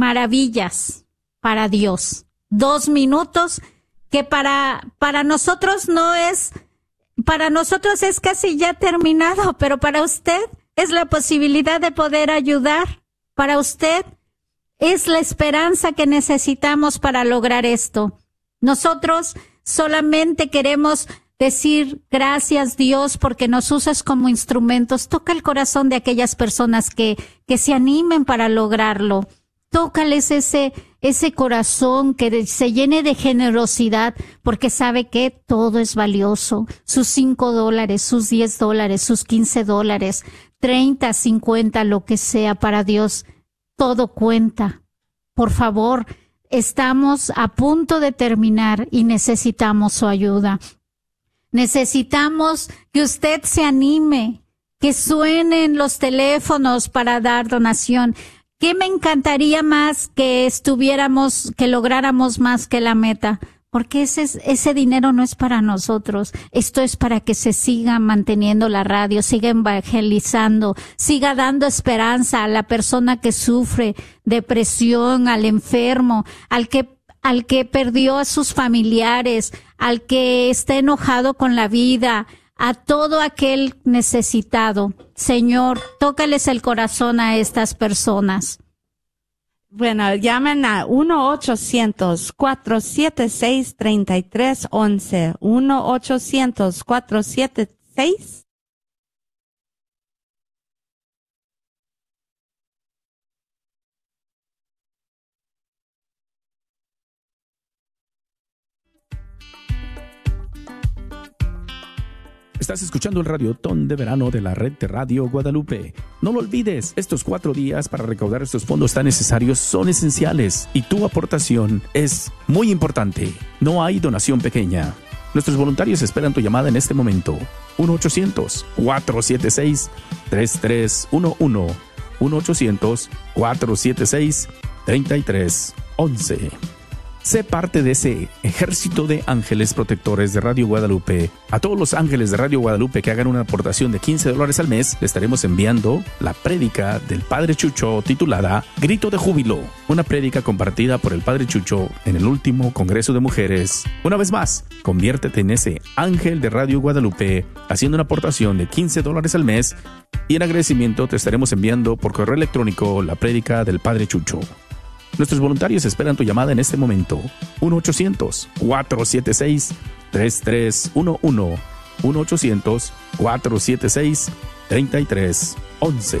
maravillas para Dios. Dos minutos que para, para nosotros no es, para nosotros es casi ya terminado, pero para usted es la posibilidad de poder ayudar. Para usted es la esperanza que necesitamos para lograr esto. Nosotros solamente queremos decir gracias Dios porque nos usas como instrumentos. Toca el corazón de aquellas personas que, que se animen para lograrlo. Tócales ese, ese corazón que se llene de generosidad porque sabe que todo es valioso. Sus cinco dólares, sus diez dólares, sus quince dólares, treinta, cincuenta, lo que sea para Dios. Todo cuenta. Por favor, estamos a punto de terminar y necesitamos su ayuda. Necesitamos que usted se anime, que suenen los teléfonos para dar donación. ¿Qué me encantaría más que estuviéramos, que lográramos más que la meta? Porque ese, ese dinero no es para nosotros. Esto es para que se siga manteniendo la radio, siga evangelizando, siga dando esperanza a la persona que sufre depresión, al enfermo, al que al que perdió a sus familiares, al que está enojado con la vida, a todo aquel necesitado. Señor, tócales el corazón a estas personas. Bueno, llamen a 1-800-476-3311. 1-800-476 Estás escuchando el Radiotón de Verano de la red de Radio Guadalupe. No lo olvides, estos cuatro días para recaudar estos fondos tan necesarios son esenciales y tu aportación es muy importante. No hay donación pequeña. Nuestros voluntarios esperan tu llamada en este momento. 1-800-476-3311. 1-800-476-3311. Sé parte de ese ejército de ángeles protectores de Radio Guadalupe. A todos los ángeles de Radio Guadalupe que hagan una aportación de 15 dólares al mes, le estaremos enviando la prédica del Padre Chucho titulada Grito de Júbilo, una prédica compartida por el Padre Chucho en el último Congreso de Mujeres. Una vez más, conviértete en ese ángel de Radio Guadalupe haciendo una aportación de 15 dólares al mes y en agradecimiento te estaremos enviando por correo electrónico la prédica del Padre Chucho. Nuestros voluntarios esperan tu llamada en este momento. 1-800-476-3311. 1-800-476-3311.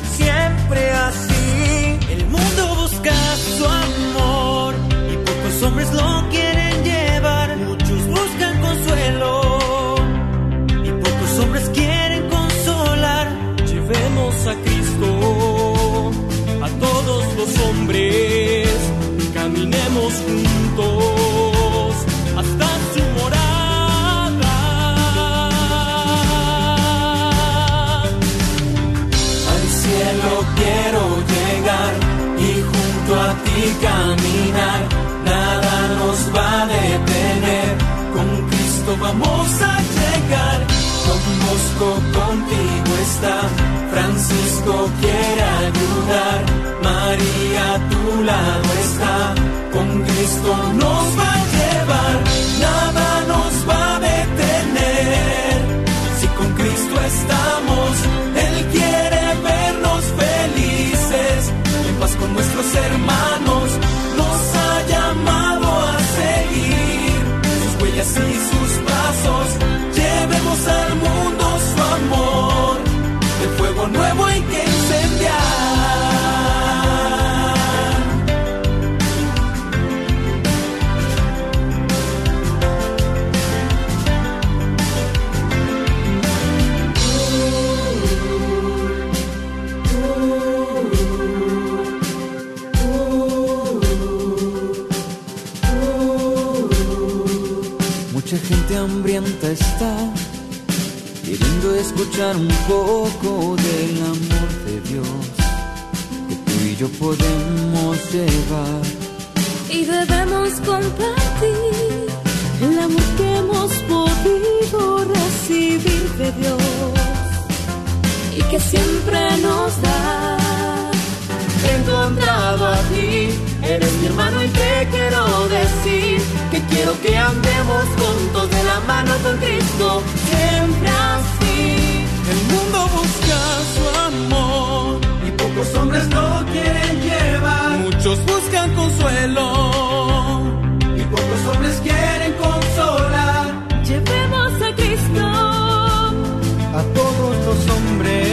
siempre así. El mundo busca su amor y pocos hombres lo quieren llevar. Muchos buscan consuelo y pocos hombres quieren consolar. Llevemos a Cristo a todos los hombres, caminemos juntos quiero llegar y junto a ti caminar. Nada nos va a detener, con Cristo vamos a llegar. Don Bosco contigo está, Francisco quiere ayudar, María a tu lado está, con Cristo nos va a llevar, nada nos va a nuestros hermanos, nos ha llamado a seguir sus huellas y sus pasos. Llevemos al mundo su amor, el fuego nuevo hay que incendiar. Está, queriendo escuchar un poco del amor de Dios que tú y yo podemos llevar. y debemos compartir el amor que hemos podido recibir de Dios y que siempre nos da. Encontrado a ti, eres mi hermano y te quiero decir que quiero que andemos juntos de la mano con Cristo, siempre así. El mundo busca su amor Y pocos hombres lo quieren llevar, Muchos buscan consuelo. y pocos hombres quieren consolar Llevemos a Cristo, a todos los hombres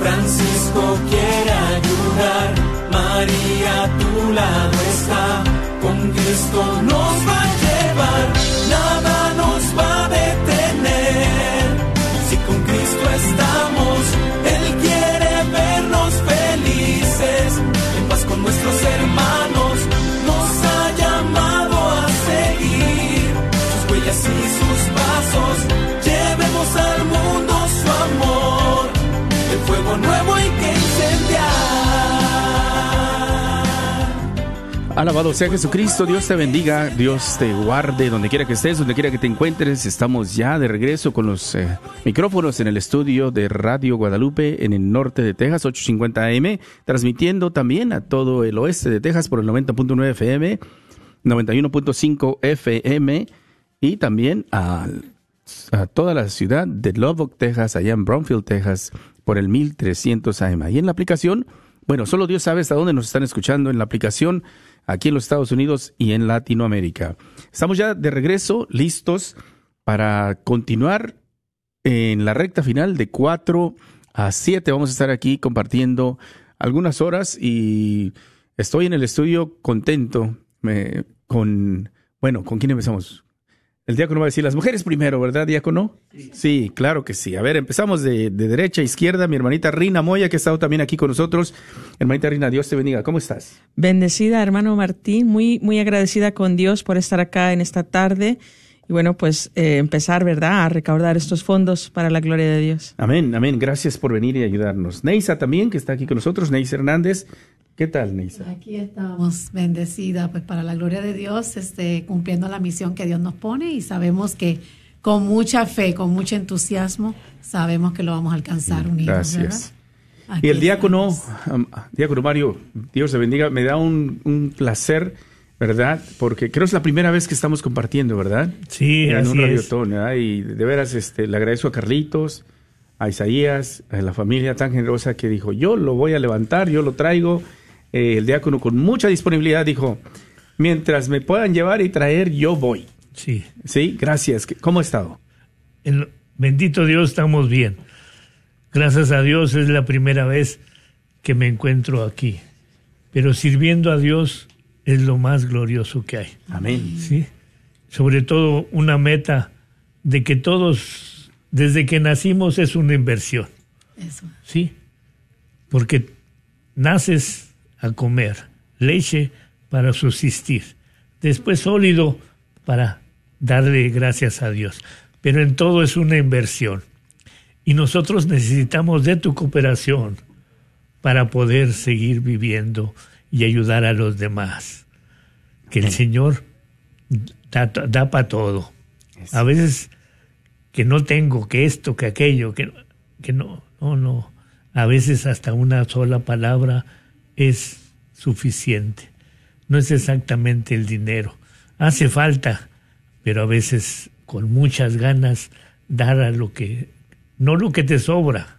Francisco quiere ayudar. María a tu lado está. Con Cristo nos va Alabado sea Jesucristo, Dios te bendiga, Dios te guarde donde quiera que estés, donde quiera que te encuentres. Estamos ya de regreso con los eh, micrófonos en el estudio de Radio Guadalupe en el norte de Texas, 850 AM, transmitiendo también a todo el oeste de Texas por el 90.9 FM, 91.5 FM y también a, a toda la ciudad de Lubbock, Texas, allá en Brownfield, Texas, por el 1300 AM. Y en la aplicación, bueno, solo Dios sabe hasta dónde nos están escuchando en la aplicación aquí en los Estados Unidos y en Latinoamérica. Estamos ya de regreso, listos para continuar en la recta final de 4 a 7. Vamos a estar aquí compartiendo algunas horas y estoy en el estudio contento con, bueno, ¿con quién empezamos? El diácono va a decir las mujeres primero, ¿verdad, diácono? Sí, claro que sí. A ver, empezamos de, de derecha a izquierda. Mi hermanita Rina Moya, que ha estado también aquí con nosotros. Hermanita Rina, Dios te bendiga. ¿Cómo estás? Bendecida, hermano Martín, muy, muy agradecida con Dios por estar acá en esta tarde y bueno, pues eh, empezar, ¿verdad?, a recaudar estos fondos para la gloria de Dios. Amén, amén. Gracias por venir y ayudarnos. Neisa también, que está aquí con nosotros. Neisa Hernández. ¿Qué tal, Neisa? Aquí estamos bendecida, pues para la gloria de Dios, este, cumpliendo la misión que Dios nos pone y sabemos que con mucha fe, con mucho entusiasmo, sabemos que lo vamos a alcanzar unidos. Gracias. Y el diácono, estamos. am, diácono Mario, Dios te bendiga, me da un, un placer, ¿verdad? Porque creo que es la primera vez que estamos compartiendo, ¿verdad? Sí, en así un radiotón, ¿verdad? Y de veras este, le agradezco a Carlitos, a Isaías, a la familia tan generosa que dijo, yo lo voy a levantar, yo lo traigo. Eh, el diácono con mucha disponibilidad dijo, mientras me puedan llevar y traer, yo voy. Sí. Sí, gracias. ¿Cómo ha estado? En- bendito Dios, estamos bien. Gracias a Dios es la primera vez que me encuentro aquí. Pero sirviendo a Dios es lo más glorioso que hay. Amén. ¿sí? Sobre todo una meta de que todos, desde que nacimos, es una inversión. Eso. ¿sí? Porque naces a comer leche para subsistir, después sólido para darle gracias a Dios. Pero en todo es una inversión. Y nosotros necesitamos de tu cooperación para poder seguir viviendo y ayudar a los demás. Que el Señor da, para todo. A veces que no tengo, que esto, que aquello, que, que no, no, no. A veces hasta una sola palabra es suficiente. No es exactamente el dinero. Hace falta, pero a veces con muchas ganas dar a lo que, no lo que te sobra,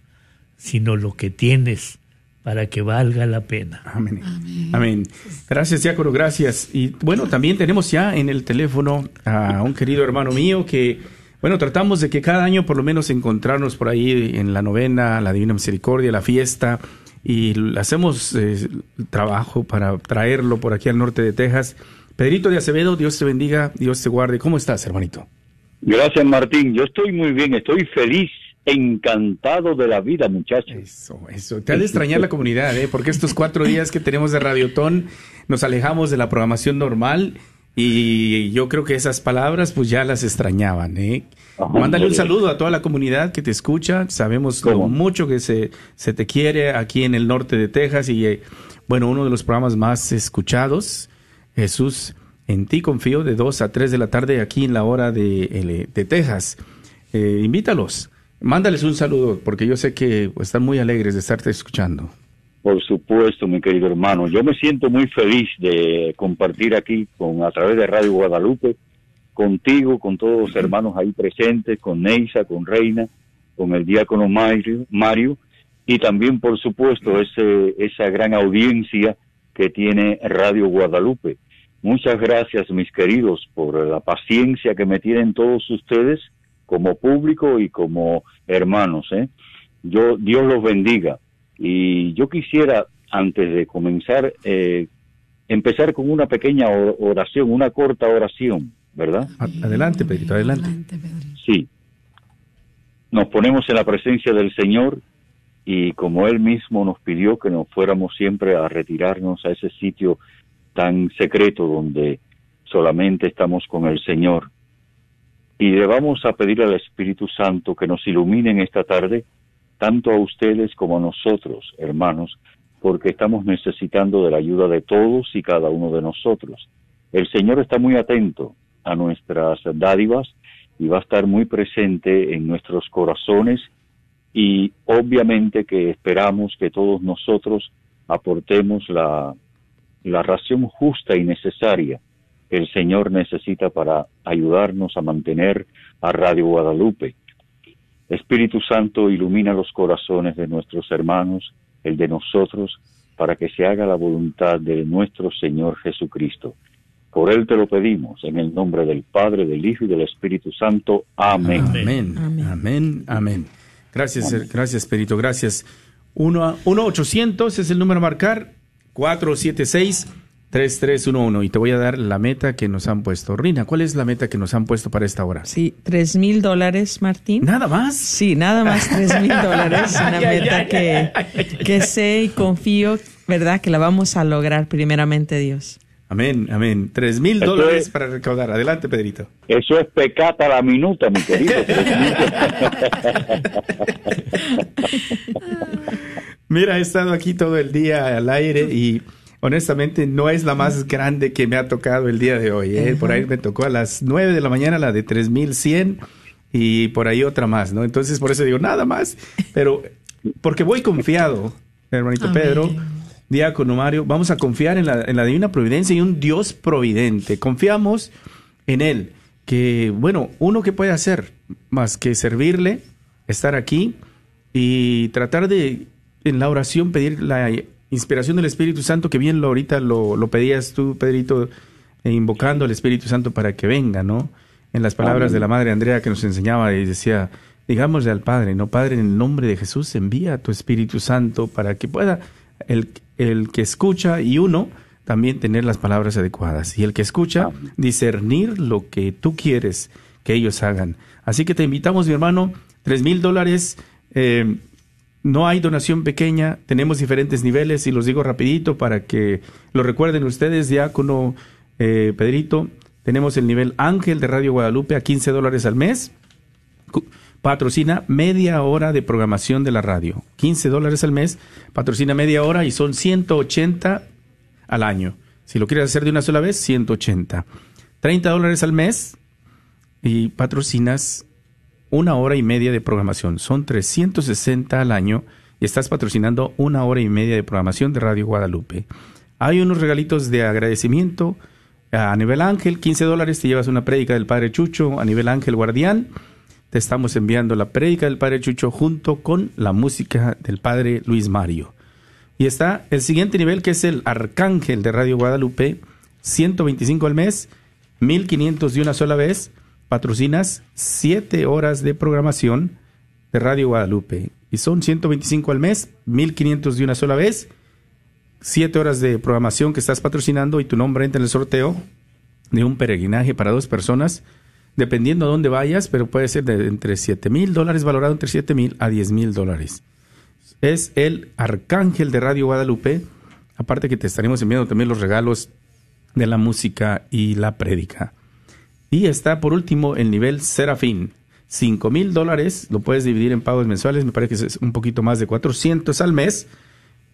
sino lo que tienes para que valga la pena. Amén. Amén. Gracias, Diácono, gracias. Y bueno, también tenemos ya en el teléfono a un querido hermano mío que Bueno, tratamos de que cada año por lo menos encontrarnos por ahí en la novena, la Divina Misericordia, la fiesta, y hacemos eh, trabajo para traerlo por aquí al norte de Texas. Pedrito de Acevedo, Dios te bendiga, Dios te guarde. ¿Cómo estás, hermanito? Gracias, Martín. Yo estoy muy bien, estoy feliz, encantado de la vida, muchachos. Eso, eso. Te ha de extrañar la comunidad, ¿eh? Porque estos cuatro días que tenemos de Radiotón nos alejamos de la programación normal y yo creo que esas palabras pues ya las extrañaban, ¿eh? Mándale un saludo a toda la comunidad que te escucha. Sabemos lo mucho que se, se te quiere aquí en el norte de Texas y eh, bueno, uno de los programas más escuchados, Jesús, en ti confío de 2 a 3 de la tarde aquí en la hora de, de Texas. Eh, invítalos, mándales un saludo porque yo sé que están muy alegres de estarte escuchando. Por supuesto, mi querido hermano. Yo me siento muy feliz de compartir aquí con a través de Radio Guadalupe contigo, con todos los hermanos ahí presentes, con Neisa, con Reina, con el diácono Mario, Mario y también, por supuesto, ese, esa gran audiencia que tiene Radio Guadalupe. Muchas gracias, mis queridos, por la paciencia que me tienen todos ustedes como público y como hermanos. ¿eh? Yo, Dios los bendiga. Y yo quisiera, antes de comenzar, eh, empezar con una pequeña oración, una corta oración, ¿verdad? Adelante, Pedrito, adelante. Sí. Nos ponemos en la presencia del Señor y como Él mismo nos pidió que nos fuéramos siempre a retirarnos a ese sitio tan secreto donde solamente estamos con el Señor. Y le vamos a pedir al Espíritu Santo que nos ilumine esta tarde tanto a ustedes como a nosotros, hermanos, porque estamos necesitando de la ayuda de todos y cada uno de nosotros. El Señor está muy atento a nuestras dádivas y va a estar muy presente en nuestros corazones y obviamente que esperamos que todos nosotros aportemos la, la ración justa y necesaria el Señor necesita para ayudarnos a mantener a Radio Guadalupe Espíritu Santo, ilumina los corazones de nuestros hermanos, el de nosotros, para que se haga la voluntad de nuestro Señor Jesucristo. Por Él te lo pedimos, en el nombre del Padre, del Hijo y del Espíritu Santo. Amén. Amén. Amén. Amén. Gracias, gracias, Espíritu. Gracias. 1-800 es el número a marcar. 476 3311 y te voy a dar la meta que nos han puesto. Rina, ¿cuál es la meta que nos han puesto para esta hora? Sí, tres mil dólares, Martín. ¿Nada más? Sí, nada más tres mil dólares. Una meta que, que sé y confío, ¿verdad? Que la vamos a lograr primeramente Dios. Amén, amén. Tres mil dólares para recaudar. Adelante, Pedrito. Eso es pecata a la minuta, mi querido. Mira, he estado aquí todo el día al aire y honestamente no es la más grande que me ha tocado el día de hoy. ¿eh? Por ahí me tocó a las 9 de la mañana la de 3100 y por ahí otra más, ¿no? Entonces por eso digo nada más, pero porque voy confiado, hermanito Pedro, diácono Mario, vamos a confiar en la, en la divina providencia y un Dios providente. Confiamos en Él, que bueno, uno que puede hacer más que servirle, estar aquí y tratar de en la oración pedir la inspiración del Espíritu Santo, que bien lo ahorita lo, lo pedías tú, Pedrito, e invocando al Espíritu Santo para que venga, ¿no? En las palabras de la Madre Andrea que nos enseñaba y decía, digámosle al Padre, ¿no? Padre, en el nombre de Jesús, envía a tu Espíritu Santo para que pueda el, el que escucha y uno también tener las palabras adecuadas. Y el que escucha, discernir lo que tú quieres que ellos hagan. Así que te invitamos, mi hermano, tres mil dólares. Eh, no hay donación pequeña, tenemos diferentes niveles y los digo rapidito para que lo recuerden ustedes, diácono eh, Pedrito. Tenemos el nivel Ángel de Radio Guadalupe a 15 dólares al mes. Patrocina media hora de programación de la radio. 15 dólares al mes, patrocina media hora y son 180 al año. Si lo quieres hacer de una sola vez, 180. 30 dólares al mes y patrocinas una hora y media de programación. Son 360 al año y estás patrocinando una hora y media de programación de Radio Guadalupe. Hay unos regalitos de agradecimiento. A nivel ángel, 15 dólares, te llevas una prédica del Padre Chucho. A nivel ángel guardián, te estamos enviando la prédica del Padre Chucho junto con la música del Padre Luis Mario. Y está el siguiente nivel que es el arcángel de Radio Guadalupe, 125 al mes, 1500 de una sola vez patrocinas siete horas de programación de Radio Guadalupe. Y son 125 al mes, 1500 de una sola vez. Siete horas de programación que estás patrocinando y tu nombre entra en el sorteo de un peregrinaje para dos personas, dependiendo a dónde vayas, pero puede ser de entre 7 mil dólares, valorado entre 7 mil a 10 mil dólares. Es el arcángel de Radio Guadalupe. Aparte que te estaremos enviando también los regalos de la música y la prédica. Y está por último el nivel Serafín. 5 mil dólares, lo puedes dividir en pagos mensuales, me parece que es un poquito más de 400 al mes.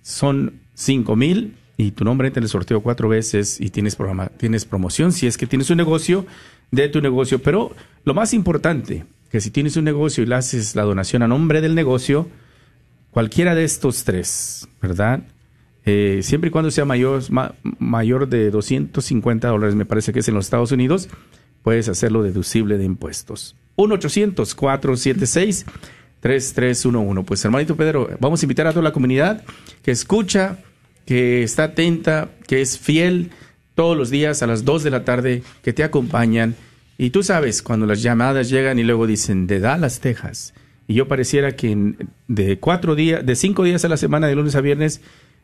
Son 5 mil y tu nombre entra en el sorteo cuatro veces y tienes, programa, tienes promoción si es que tienes un negocio de tu negocio. Pero lo más importante, que si tienes un negocio y le haces la donación a nombre del negocio, cualquiera de estos tres, ¿verdad? Eh, siempre y cuando sea mayor, mayor de 250 dólares, me parece que es en los Estados Unidos, puedes hacerlo deducible de impuestos. 1-800-476-3311. Pues hermanito Pedro, vamos a invitar a toda la comunidad que escucha, que está atenta, que es fiel todos los días a las 2 de la tarde, que te acompañan. Y tú sabes, cuando las llamadas llegan y luego dicen de Dallas, Texas, y yo pareciera que de cuatro días, de cinco días a la semana, de lunes a viernes,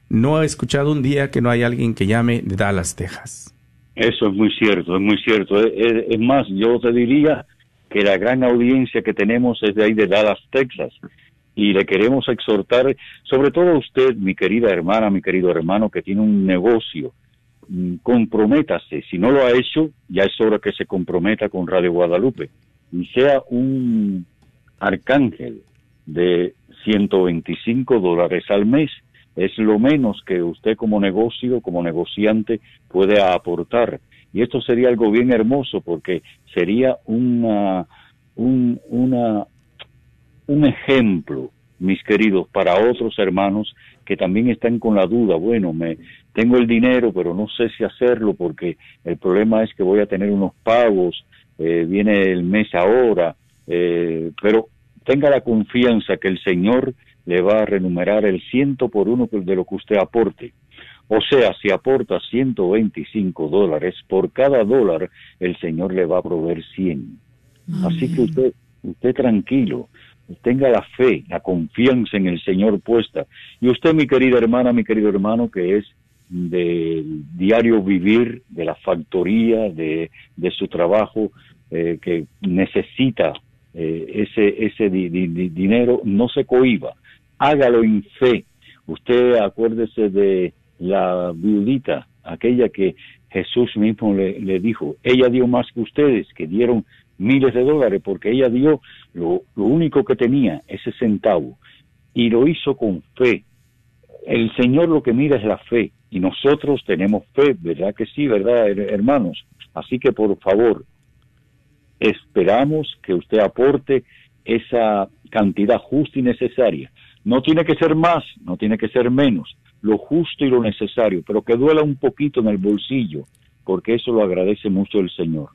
no he escuchado un día que no hay alguien que llame de Dallas, Texas. Eso es muy cierto, es muy cierto. Es, más, yo te diría que la gran audiencia que tenemos es de ahí de Dallas, Texas. Y le queremos exhortar, sobre todo a usted, mi querida hermana, mi querido hermano, que tiene un negocio, mm, comprométase. Si no lo ha hecho, ya es hora que se comprometa con Radio Guadalupe y sea un arcángel de 125 dólares al mes. Es lo menos que usted como negocio, como negociante, puede aportar. Y esto sería algo bien hermoso porque sería una, un, un ejemplo, mis queridos, para otros hermanos que también están con la duda, bueno, me tengo el dinero, pero no sé si hacerlo porque el problema es que voy a tener unos pagos, eh, viene el mes ahora, eh, pero tenga la confianza que el Señor le va a renumerar el ciento por uno de lo que usted aporte. O sea, si aporta 125 dólares, por cada dólar el Señor le va a proveer 100. Así que usted, usted tranquilo, tenga la fe, la confianza en el Señor puesta. Y usted, mi querida hermana, mi querido hermano, que es del diario vivir, de la factoría, de, de su trabajo, eh, que necesita eh, ese, ese dinero, no se cohiba, hágalo en fe. Usted acuérdese de la viudita, aquella que Jesús mismo le, dijo, ella dio más que ustedes, que dieron miles de dólares, porque ella dio lo, lo único que tenía, ese centavo, y lo hizo con fe. El Señor lo que mira es la fe, y nosotros tenemos fe, ¿verdad que sí, verdad, hermanos? Así que por favor, esperamos que usted aporte esa cantidad justa y necesaria. No tiene que ser más, no tiene que ser menos, lo justo y lo necesario, pero que duela un poquito en el bolsillo, porque eso lo agradece mucho el Señor.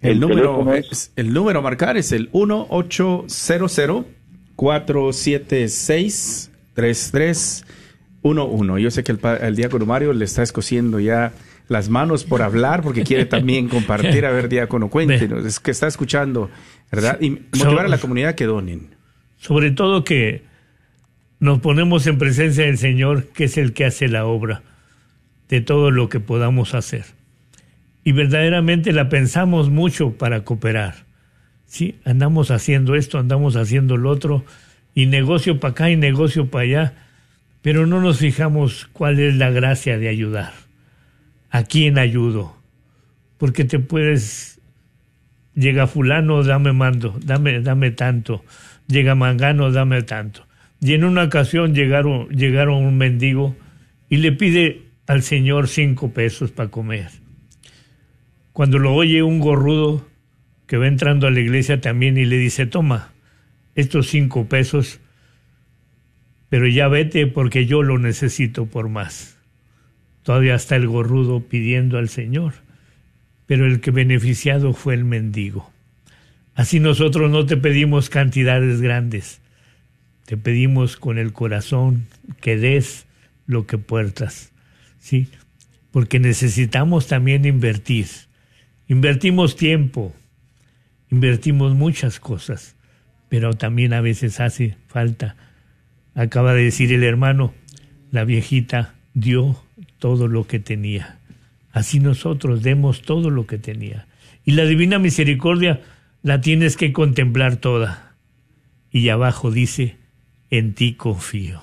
El, número, es, el número a marcar es el 1800 476 3311. Yo sé que el, el diácono Mario le está escociendo ya las manos por hablar, porque quiere también compartir. A ver, diácono, cuéntenos, es que está escuchando, ¿verdad? Y motivar a la comunidad que donen. Sobre todo que nos ponemos en presencia del Señor, que es el que hace la obra de todo lo que podamos hacer. Y verdaderamente la pensamos mucho para cooperar. Sí, andamos haciendo esto, andamos haciendo lo otro, y negocio para acá y negocio para allá, pero no nos fijamos cuál es la gracia de ayudar. ¿A quién ayudo? Porque te puedes, llega fulano, dame mando, dame, dame tanto, llega mangano, dame tanto. Y en una ocasión llegaron, llegaron un mendigo y le pide al Señor cinco pesos para comer. Cuando lo oye un gorrudo que va entrando a la iglesia también y le dice, toma, estos cinco pesos, pero ya vete porque yo lo necesito por más. Todavía está el gorrudo pidiendo al Señor, pero el que beneficiado fue el mendigo. Así nosotros no te pedimos cantidades grandes, te pedimos con el corazón que des lo que puertas, ¿sí? Porque necesitamos también invertir. Invertimos tiempo, invertimos muchas cosas, pero también a veces hace falta. Acaba de decir el hermano, la viejita dio todo lo que tenía. Así nosotros demos todo lo que tenía. Y la divina misericordia la tienes que contemplar toda. Y abajo dice, en ti confío.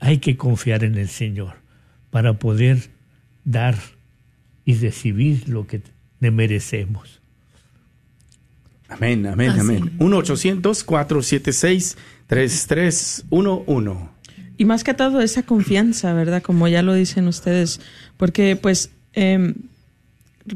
Hay que confiar en el Señor para poder dar y recibir lo que le merecemos. Amén, amén, Así. amén. 1-800-476-3311. Y más que todo esa confianza, ¿verdad? Como ya lo dicen ustedes, porque pues em,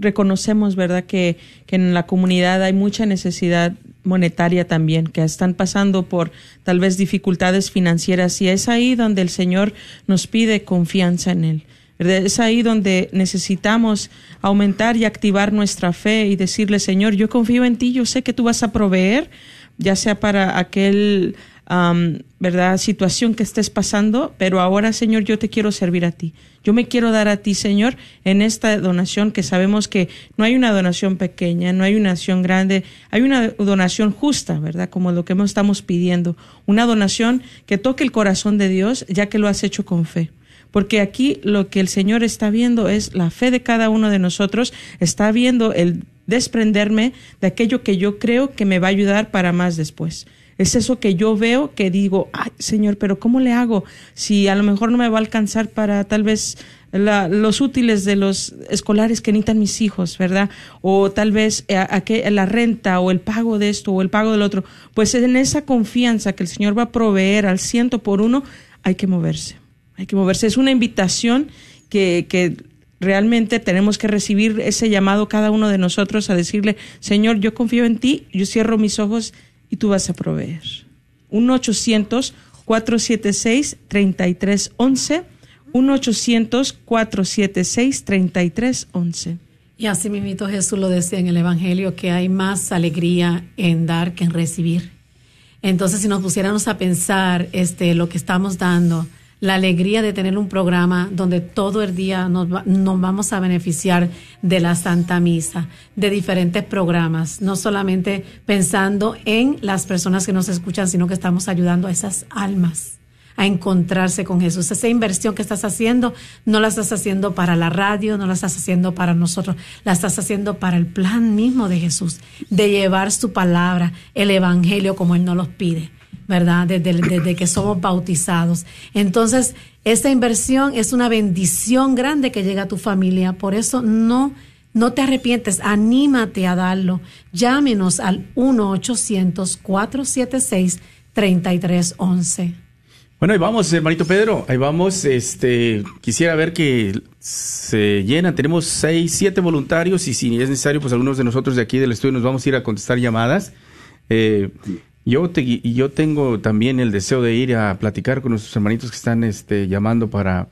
reconocemos, ¿verdad? Que, que en la comunidad hay mucha necesidad monetaria también, que están pasando por tal vez dificultades financieras y es ahí donde el Señor nos pide confianza en Él. Es ahí donde necesitamos aumentar y activar nuestra fe y decirle, Señor, yo confío en ti, yo sé que tú vas a proveer, ya sea para aquel ¿verdad? situación que estés pasando, pero ahora, Señor, yo te quiero servir a ti. Yo me quiero dar a ti, Señor, en esta donación que sabemos que no hay una donación pequeña, no hay una donación grande, hay una donación justa, ¿verdad? Como lo que estamos pidiendo. Una donación que toque el corazón de Dios, ya que lo has hecho con fe. Porque aquí lo que el Señor está viendo es la fe de cada uno de nosotros, está viendo el desprenderme de aquello que yo creo que me va a ayudar para más después. Es eso que yo veo que digo, ay, Señor, pero ¿cómo le hago? Si a lo mejor no me va a alcanzar para tal vez la- los útiles de los escolares que necesitan mis hijos, ¿verdad? O tal vez eh, a, que- la renta o el pago de esto o el pago del otro. Pues en esa confianza que el Señor va a proveer al ciento por uno, hay que moverse. Hay que moverse. Es una invitación que, que realmente tenemos que recibir ese llamado cada uno de nosotros a decirle, Señor, yo confío en ti, yo cierro mis ojos y tú vas a proveer. 1-800-476-3311. 1-800-476-3311. Y así mismo Jesús lo decía en el Evangelio, que hay más alegría en dar que en recibir. Entonces, si nos pusiéramos a pensar este, lo que estamos dando, la alegría de tener un programa donde todo el día nos, va- nos vamos a beneficiar de la Santa Misa, de diferentes programas, no solamente pensando en las personas que nos escuchan, sino que estamos ayudando a esas almas a encontrarse con Jesús. Esa inversión que estás haciendo, no la estás haciendo para la radio, no la estás haciendo para nosotros, la estás haciendo para el plan mismo de Jesús, de llevar su palabra, el Evangelio como Él nos los pide, ¿verdad? Desde, desde que somos bautizados. Entonces, esta inversión es una bendición grande que llega a tu familia, por eso no... No te arrepientes, anímate a darlo. Llámenos al 1-800-476-3311. Bueno, ahí vamos, hermanito Pedro, ahí vamos. Este, quisiera ver que se llenan. Tenemos seis, siete voluntarios y si es necesario, pues algunos de nosotros de aquí del estudio nos vamos a ir a contestar llamadas. Eh, yo, te, yo tengo también el deseo de ir a platicar con nuestros hermanitos que están este, llamando para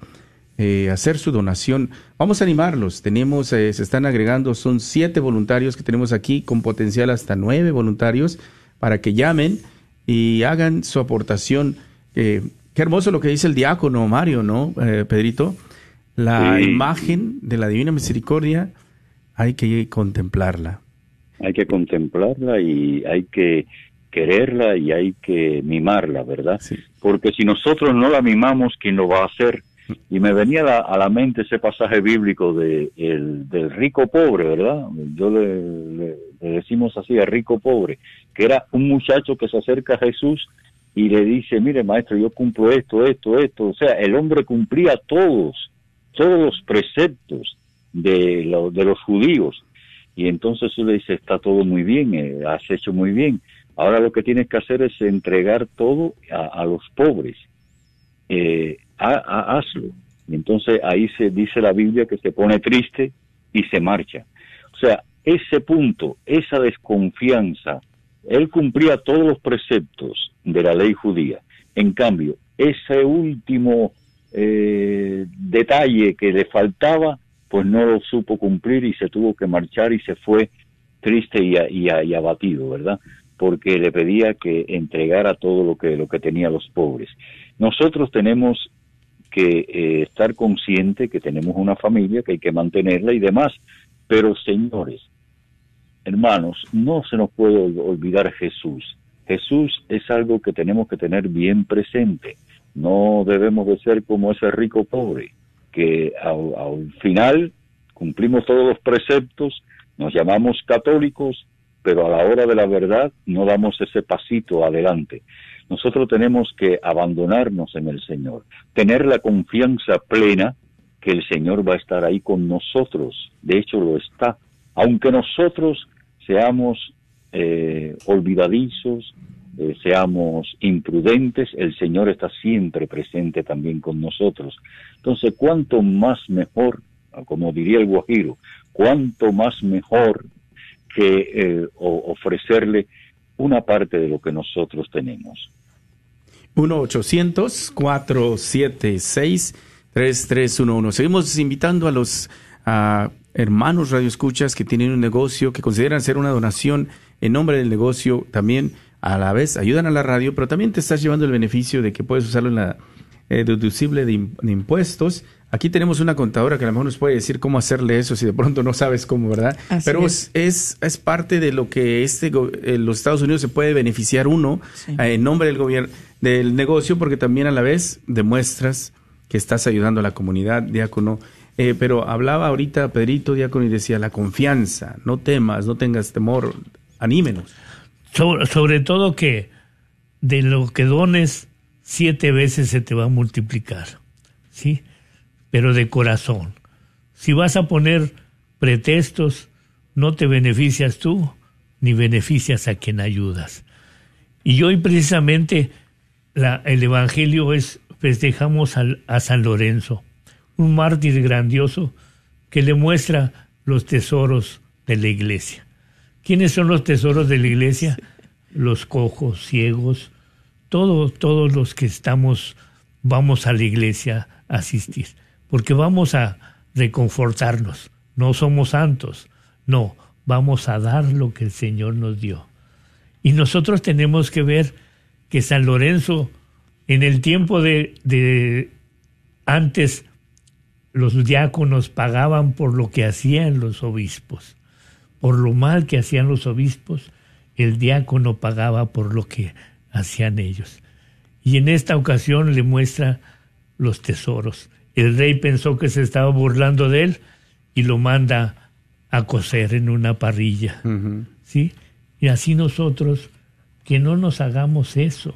eh, hacer su donación. Vamos a animarlos. Tenemos, eh, se están agregando, son siete voluntarios que tenemos aquí, con potencial hasta nueve voluntarios, para que llamen y hagan su aportación. Eh, qué hermoso lo que dice el diácono Mario, ¿no, eh, Pedrito? La Sí. imagen de la Divina Misericordia hay que contemplarla. Hay que contemplarla y hay que quererla y hay que mimarla, ¿verdad? Porque si nosotros no la mimamos, ¿quién lo va a hacer? Y me venía a la, a la mente ese pasaje bíblico de, el, del rico pobre, ¿verdad? Yo le, le- le decimos así, el rico pobre, que era un muchacho que se acerca a Jesús y le dice, mire maestro, yo cumplo esto, esto, esto. O sea, el hombre cumplía todos, todos los preceptos de, lo- de los judíos. Y entonces él le dice, está todo muy bien, eh, has hecho muy bien. Ahora lo que tienes que hacer es entregar todo a, los pobres. Eh, ha- ha- hazlo. Y entonces ahí se dice la Biblia que se pone triste y se marcha. O sea, ese punto, esa desconfianza, él cumplía todos los preceptos de la ley judía. En cambio, ese último eh, detalle que le faltaba, pues no lo supo cumplir y se tuvo que marchar y se fue triste y, y y abatido, ¿verdad? Porque le pedía que entregara todo lo que, lo que tenía los pobres. Nosotros tenemos que eh, estar consciente que tenemos una familia, que hay que mantenerla y demás, Pero señores, hermanos, no se nos puede olvidar Jesús. Jesús es algo que tenemos que tener bien presente. No debemos de ser como ese rico pobre, que al final cumplimos todos los preceptos, nos llamamos católicos, pero a la hora de la verdad no damos ese pasito adelante. Nosotros tenemos que abandonarnos en el Señor, tener la confianza plena que el Señor va a estar ahí con nosotros. De hecho, lo está. Aunque nosotros seamos eh, olvidadizos, eh, seamos imprudentes, el Señor está siempre presente también con nosotros. Entonces, cuánto más mejor, como diría el Guajiro, cuánto más mejor que eh, o- ofrecerle una parte de lo que nosotros tenemos. 1-800-476-3311. Seguimos invitando a los ah, hermanos radioescuchas que tienen un negocio, que consideran hacer una donación en nombre del negocio. También a la vez ayudan a la radio, pero también te estás llevando el beneficio de que puedes usarlo en la eh, deducible de impuestos. Aquí tenemos una contadora que a lo mejor nos puede decir cómo hacerle eso si de pronto no sabes cómo, ¿verdad? Así Pero es. es, parte de lo que este eh, los Estados Unidos se puede beneficiar uno Sí. eh, en nombre del gobierno del negocio porque también a la vez demuestras que estás ayudando a la comunidad, diácono. Eh, pero hablaba ahorita Pedrito, diácono, y decía la confianza, no temas, no tengas temor, anímenos. Sobre, sobre todo que de lo que dones, siete veces se te va a multiplicar. ¿Sí? Pero de corazón. Si vas a poner pretextos, no te beneficias tú, ni beneficias a quien ayudas. Y hoy precisamente el Evangelio es, festejamos a San Lorenzo, un mártir grandioso que le muestra los tesoros de la iglesia. ¿Quiénes son los tesoros de la iglesia? Los cojos, ciegos, todos, todos los que estamos, vamos a la iglesia a asistir, porque vamos a reconfortarnos. No somos santos, no, vamos a dar lo que el Señor nos dio. Y nosotros tenemos que ver que San Lorenzo, en el tiempo de, de antes, los diáconos pagaban por lo que hacían los obispos. Por lo mal que hacían los obispos, el diácono pagaba por lo que hacían ellos. Y en esta ocasión le muestra los tesoros. El rey pensó que se estaba burlando de él y lo manda a cocer en una parrilla. ¿Sí? Y así nosotros, que no nos hagamos eso.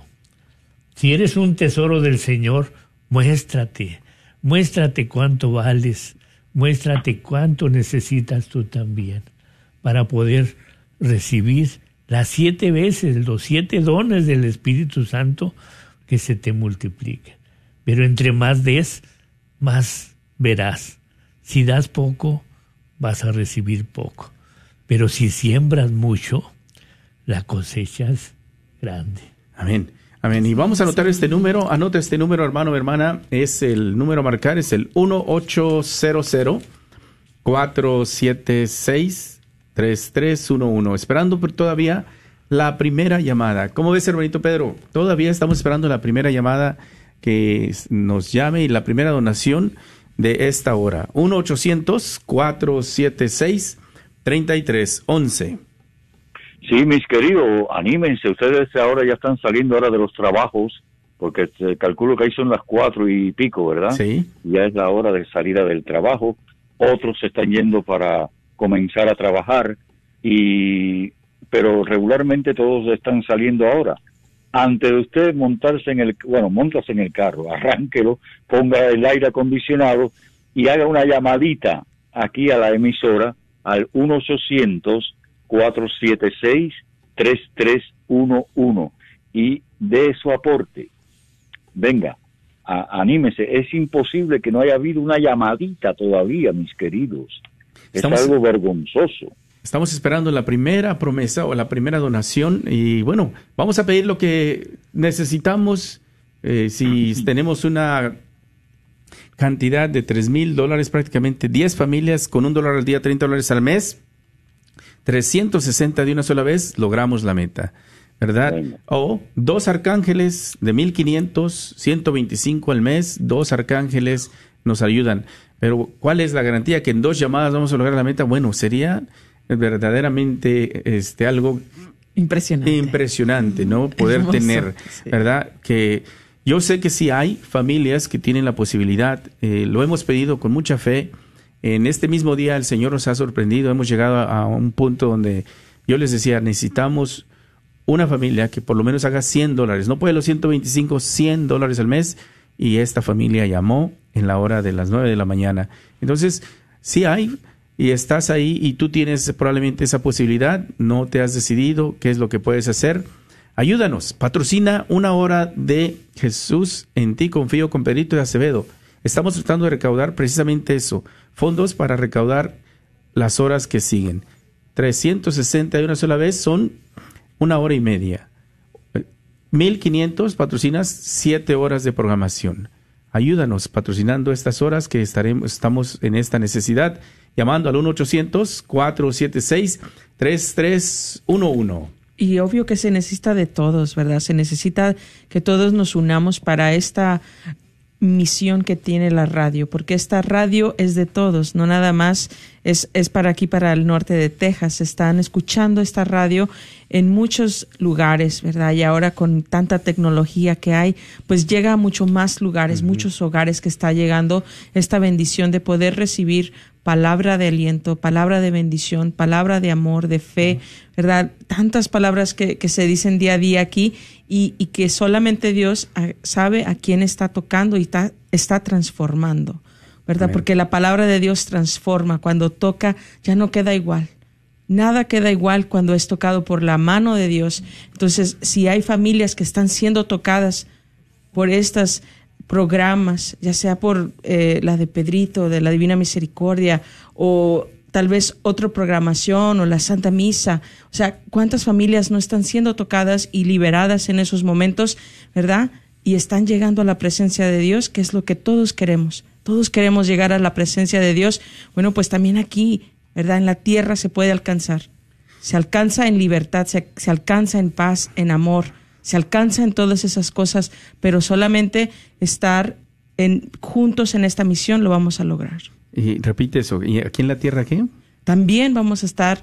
Si eres un tesoro del Señor, muéstrate, muéstrate cuánto vales, muéstrate cuánto necesitas tú también para poder recibir las siete veces, los siete dones del Espíritu Santo que se te multipliquen. Pero entre más des, más verás. Si das poco, vas a recibir poco. Pero si siembras mucho, la cosecha es grande. Amén. Amén. Y vamos a anotar este número. Anota este número, hermano o hermana. Es el número a marcar, es el 1800-476-3311. Esperando por todavía la primera llamada. ¿Cómo ves, hermanito Pedro? Todavía estamos esperando la primera llamada que nos llame y la primera donación de esta hora. 1-800-476-3311. Sí, mis queridos, anímense, ustedes ahora ya están saliendo ahora de los trabajos, porque te calculo que ahí son las cuatro y pico, ¿verdad? Sí. Ya es la hora de salida del trabajo, otros se están yendo para comenzar a trabajar, y pero regularmente todos están saliendo ahora. Antes de usted montarse en el, bueno, montas en el carro, arránquelo, ponga el aire acondicionado y haga una llamadita aquí a la emisora al 1 800 476-3311 y de su aporte. Venga, a- anímese. Es imposible que no haya habido una llamadita todavía, mis queridos. Estamos- Es algo vergonzoso. Estamos esperando la primera promesa o la primera donación y bueno, vamos a pedir lo que necesitamos. Eh, si tenemos una cantidad de tres mil dólares, prácticamente 10 familias con un dólar al día, 30 dólares al mes, 360 de una sola vez, logramos la meta, ¿verdad? O dos arcángeles de 1500, 125 al mes, dos arcángeles nos ayudan. Pero ¿cuál es la garantía que en dos llamadas vamos a lograr la meta? Bueno, sería verdaderamente este algo Impresionante. impresionante, ¿no? Poder Hermoso, tener, sí. ¿verdad? Que yo sé que sí hay familias que tienen la posibilidad, eh, lo hemos pedido con mucha fe. En este mismo día el Señor nos ha sorprendido, hemos llegado a, a un punto donde yo les decía, necesitamos una familia que por lo menos haga 100 dólares, no puede los 125, 100 dólares al mes, y esta familia llamó en la hora de las 9 de la mañana. Entonces, sí hay, y estás ahí y tú tienes probablemente esa posibilidad, no te has decidido qué es lo que puedes hacer. Ayúdanos, patrocina una hora de Jesús en ti confío con Pedrito de Acevedo. Estamos tratando de recaudar precisamente eso, fondos para recaudar las horas que siguen. 360 de una sola vez son una hora y media. 1500 patrocinas 7 horas de programación. Ayúdanos patrocinando estas horas que estaremos, estamos en esta necesidad, llamando al 1-800-476-3311. Y obvio que se necesita de todos, ¿verdad? Se necesita que todos nos unamos para esta misión que tiene la radio, porque esta radio es de todos, no nada más es, es para aquí, para el norte de Texas. Están escuchando esta radio en muchos lugares, ¿verdad? Y ahora con tanta tecnología que hay, pues llega a mucho más lugares, muchos hogares que está llegando esta bendición de poder recibir palabra de aliento, palabra de bendición, palabra de amor, de fe, ¿verdad? Tantas palabras que, que se dicen día a día aquí y, y que solamente Dios ah, sabe a quién está tocando y está, está transformando, ¿verdad? Amén. Porque la palabra de Dios transforma, cuando toca ya no queda igual. Nada queda igual cuando es tocado por la mano de Dios. Entonces, si hay familias que están siendo tocadas por estas programas, ya sea por eh, la de Pedrito, de la Divina Misericordia, o tal vez otra programación o la Santa Misa. O sea, ¿cuántas familias no están siendo tocadas y liberadas en esos momentos, verdad? Y están llegando a la presencia de Dios, que es lo que todos queremos. Todos queremos llegar a la presencia de Dios. Bueno, pues también aquí, ¿verdad? En la tierra se puede alcanzar. Se alcanza en libertad, se, se alcanza en paz, en amor, se alcanza en todas esas cosas, pero solamente estar en, juntos en esta misión lo vamos a lograr. Y repite eso, ¿y aquí en la tierra qué? También vamos a estar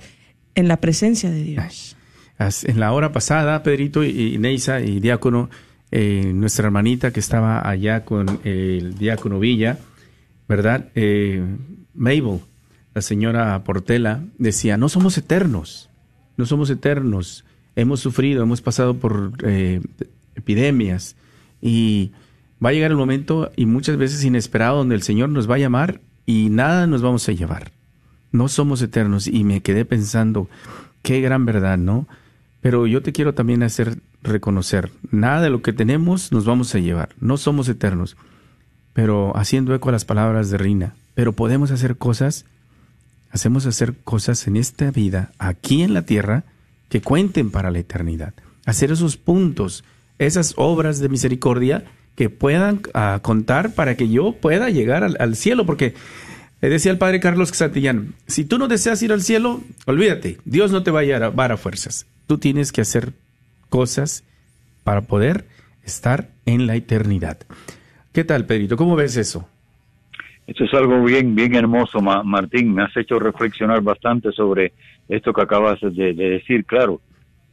en la presencia de Dios. As- En la hora pasada, Pedrito y, y Neisa y Diácono, eh, nuestra hermanita que estaba allá con el Diácono Villa, ¿verdad? Eh, Mabel, la señora Portela, decía, no somos eternos, no somos eternos, hemos sufrido, hemos pasado por eh, epidemias y va a llegar el momento y muchas veces inesperado donde el Señor nos va a llamar y nada nos vamos a llevar. No somos eternos y me quedé pensando, qué gran verdad, ¿no? Pero yo te quiero también hacer reconocer, nada de lo que tenemos nos vamos a llevar, no somos eternos. Pero haciendo eco a las palabras de Rina, pero podemos hacer cosas, hacemos hacer cosas en esta vida, aquí en la tierra, que cuenten para la eternidad. Hacer esos puntos, esas obras de misericordia que puedan ah, contar para que yo pueda llegar al, cielo, porque le decía el padre Carlos Santillán, si tú no deseas ir al cielo, olvídate, Dios no te va a llevar a fuerzas. Tú tienes que hacer cosas para poder estar en la eternidad. ¿Qué tal, Pedrito? ¿Cómo ves eso? Esto es algo bien, bien hermoso, Ma- Martín. Me has hecho reflexionar bastante sobre esto que acabas de, de decir. Claro,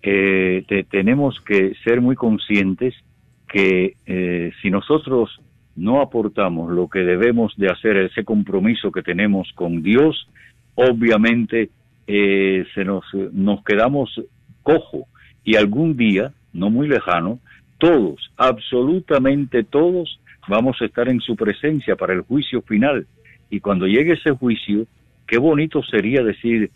eh, te- tenemos que ser muy conscientes que eh, si nosotros no aportamos lo que debemos de hacer, ese compromiso que tenemos con Dios, obviamente eh, se nos, nos quedamos cojo y algún día, no muy lejano, todos, absolutamente todos, vamos a estar en su presencia para el juicio final. Y cuando llegue ese juicio, qué bonito sería decir,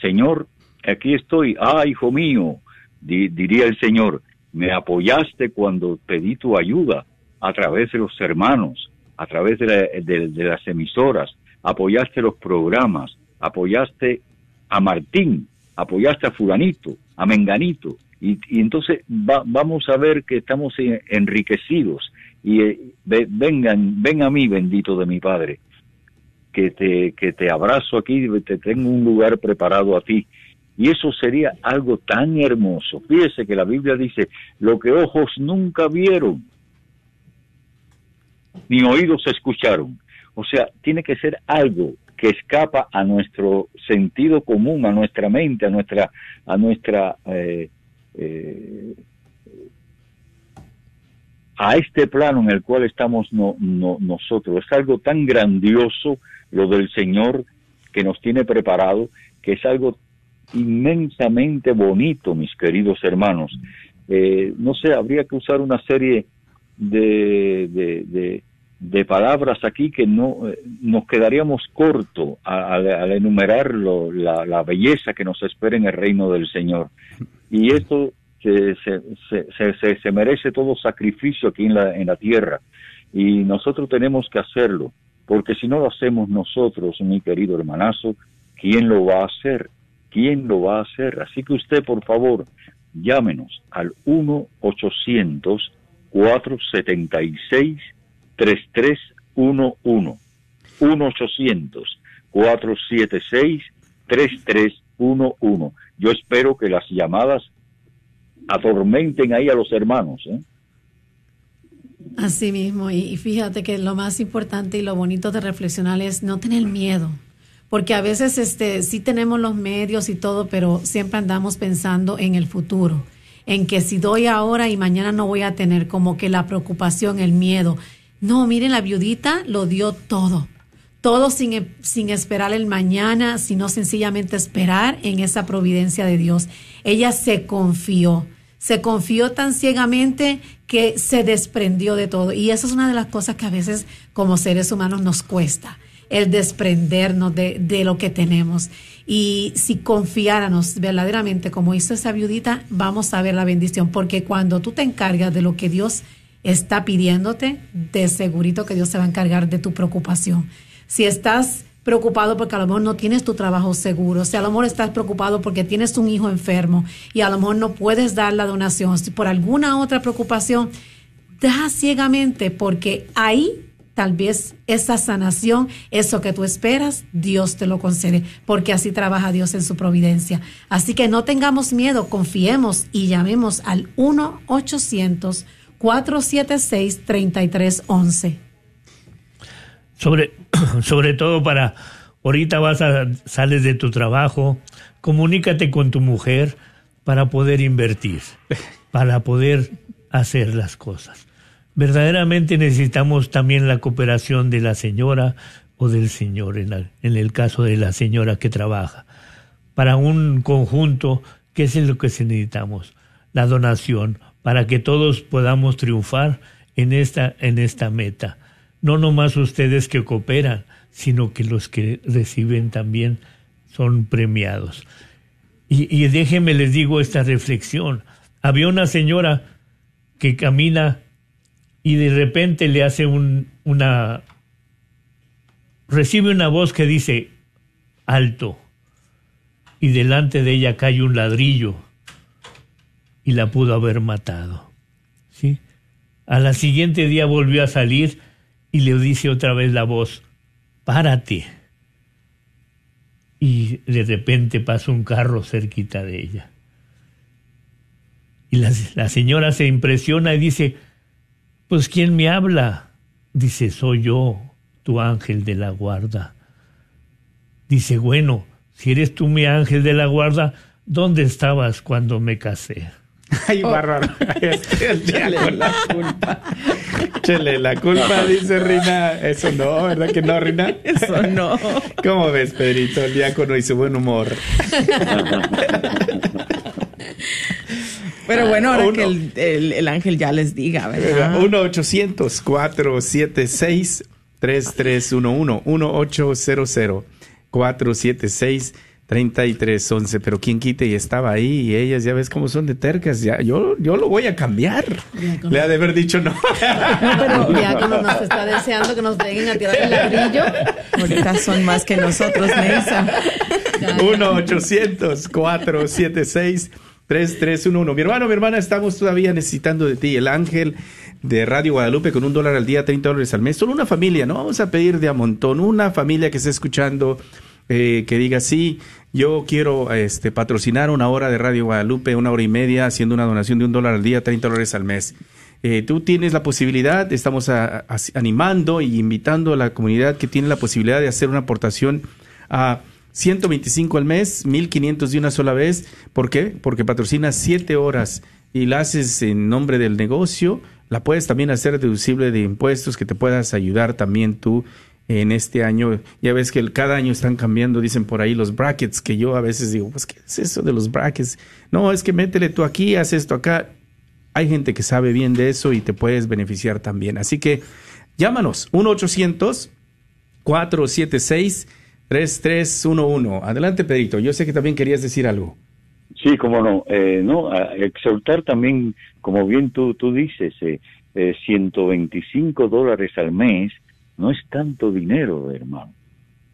Señor, aquí estoy, ah, hijo mío, di- diría el Señor, me apoyaste cuando pedí tu ayuda a través de los hermanos, a través de, la- de- las emisoras, apoyaste los programas, apoyaste a Martín, apoyaste a fulanito, a menganito, y, entonces va- vamos a ver que estamos en- enriquecidos y eh, ve- vengan, ven a mí, bendito de mi Padre, que te, que te abrazo aquí, te tengo un lugar preparado a ti. Y eso sería algo tan hermoso. Fíjese que la Biblia dice, lo que ojos nunca vieron, ni oídos escucharon. O sea, tiene que ser algo que escapa a nuestro sentido común, a nuestra mente, a nuestra, a nuestra, eh, eh, a este plano en el cual estamos no, no- nosotros. Es algo tan grandioso lo del Señor que nos tiene preparado, que es algo inmensamente bonito, mis queridos hermanos. Eh, no sé, habría que usar una serie de, de, palabras aquí que no eh, nos quedaríamos corto al, enumerar la, la belleza que nos espera en el reino del Señor. Y esto se, se, se, se- merece todo sacrificio aquí en la, en la tierra. Y nosotros tenemos que hacerlo, porque si no lo hacemos nosotros, mi querido hermanazo, ¿quién lo va a hacer? ¿Quién lo va a hacer? Así que usted, por favor, llámenos al 1-800-476-3311. 1-800-476-3311. Yo espero que las llamadas atormenten ahí a los hermanos. ¿eh? Así mismo, y, y fíjate que lo más importante y lo bonito de reflexionar es no tener miedo, porque a veces este sí tenemos los medios y todo, pero siempre andamos pensando en el futuro, en que si doy ahora y mañana no voy a tener como que la preocupación, el miedo. No, miren, la viudita lo dio todo. Todo sin, sin esperar el mañana, sino sencillamente esperar en esa providencia de Dios. Ella se confió, se confió tan ciegamente que se desprendió de todo. Y eso es una de las cosas que a veces como seres humanos nos cuesta, el desprendernos de, de lo que tenemos. Y si confiáramos verdaderamente como hizo esa viudita, vamos a ver la bendición, porque cuando tú te encargas de lo que Dios está pidiéndote, de segurito que Dios se va a encargar de tu preocupación. Si estás preocupado porque a lo mejor no tienes tu trabajo seguro, si a lo mejor estás preocupado porque tienes un hijo enfermo y a lo mejor no puedes dar la donación, si por alguna otra preocupación, da ciegamente porque ahí tal vez esa sanación, eso que tú esperas, Dios te lo concede, porque así trabaja Dios en su providencia. Así que no tengamos miedo, confiemos y llamemos al 1 800 476 3311. Sobre, sobre todo para ahorita vas a sales de tu trabajo, comunícate con tu mujer para poder invertir, para poder hacer las cosas. Verdaderamente necesitamos también la cooperación de la señora o del señor, en, la- en el caso de la señora que trabaja, para un conjunto, ¿qué es lo que necesitamos? La donación, para que todos podamos triunfar en esta, en esta meta no nomás ustedes que cooperan, sino que los que reciben también son premiados. Y, y déjenme les digo esta reflexión. Había una señora que camina y de repente le hace un, una... recibe una voz que dice, alto. Y delante de ella cae un ladrillo y la pudo haber matado. ¿Sí? A la siguiente día volvió a salir y le dice otra vez la voz, párate. Y de repente pasa un carro cerquita de ella. Y la, la señora se impresiona y dice, pues ¿quién me habla? Dice, soy yo, tu ángel de la guarda. Dice, bueno, si eres tú mi ángel de la guarda, ¿dónde estabas cuando me casé? Ay, bárbaro. Échale la culpa. Échale la culpa, dice Rina. Eso no, ¿verdad que no, Rina? Eso no. ¿Cómo ves, Pedrito, el diácono y su buen humor? Pero bueno, ahora Uno. que el, el- el ángel ya les diga, ¿verdad? 1-800-476-3311. 1-800-476-3311. Pero quien quite y estaba ahí y ellas, ya ves cómo son de tercas. Ya, yo, yo lo voy a cambiar. Le ha de haber dicho no. No, pero Diácono nos está deseando que nos vengan a tirar el ladrillo. Ahorita son más que nosotros, Neisa. 1-800-476-3311. Mi hermano, mi hermana, estamos todavía necesitando de ti. El ángel de Radio Guadalupe con un dólar al día, 30 dólares al mes. Solo una familia, no vamos a pedir de a montón. Una familia que esté escuchando, eh, que diga, sí, yo quiero este, patrocinar una hora de Radio Guadalupe, una hora y media, haciendo una donación de un dólar al día, 30 dólares al mes. eh, tú tienes la posibilidad, estamos a- animando y invitando a la comunidad que tiene la posibilidad de hacer una aportación a 125 al mes, 1500 de una sola vez. ¿Por qué? Porque patrocinas 7 horas y la haces en nombre del negocio. La puedes también hacer deducible de impuestos que te puedas ayudar también tú en este año. Ya ves que cada año están cambiando, dicen por ahí los brackets, que yo a veces digo, pues, ¿qué es eso de los brackets? No, es que métele tú aquí, haz esto acá. Hay gente que sabe bien de eso y te puedes beneficiar también. Así que llámanos, 1-800-476-3311. Adelante, Pedrito. Yo sé que también querías decir algo. Sí, cómo no. Eh, no, exhortar también, como bien tú, tú dices, eh, eh, 125 dólares al mes no es tanto dinero, hermano.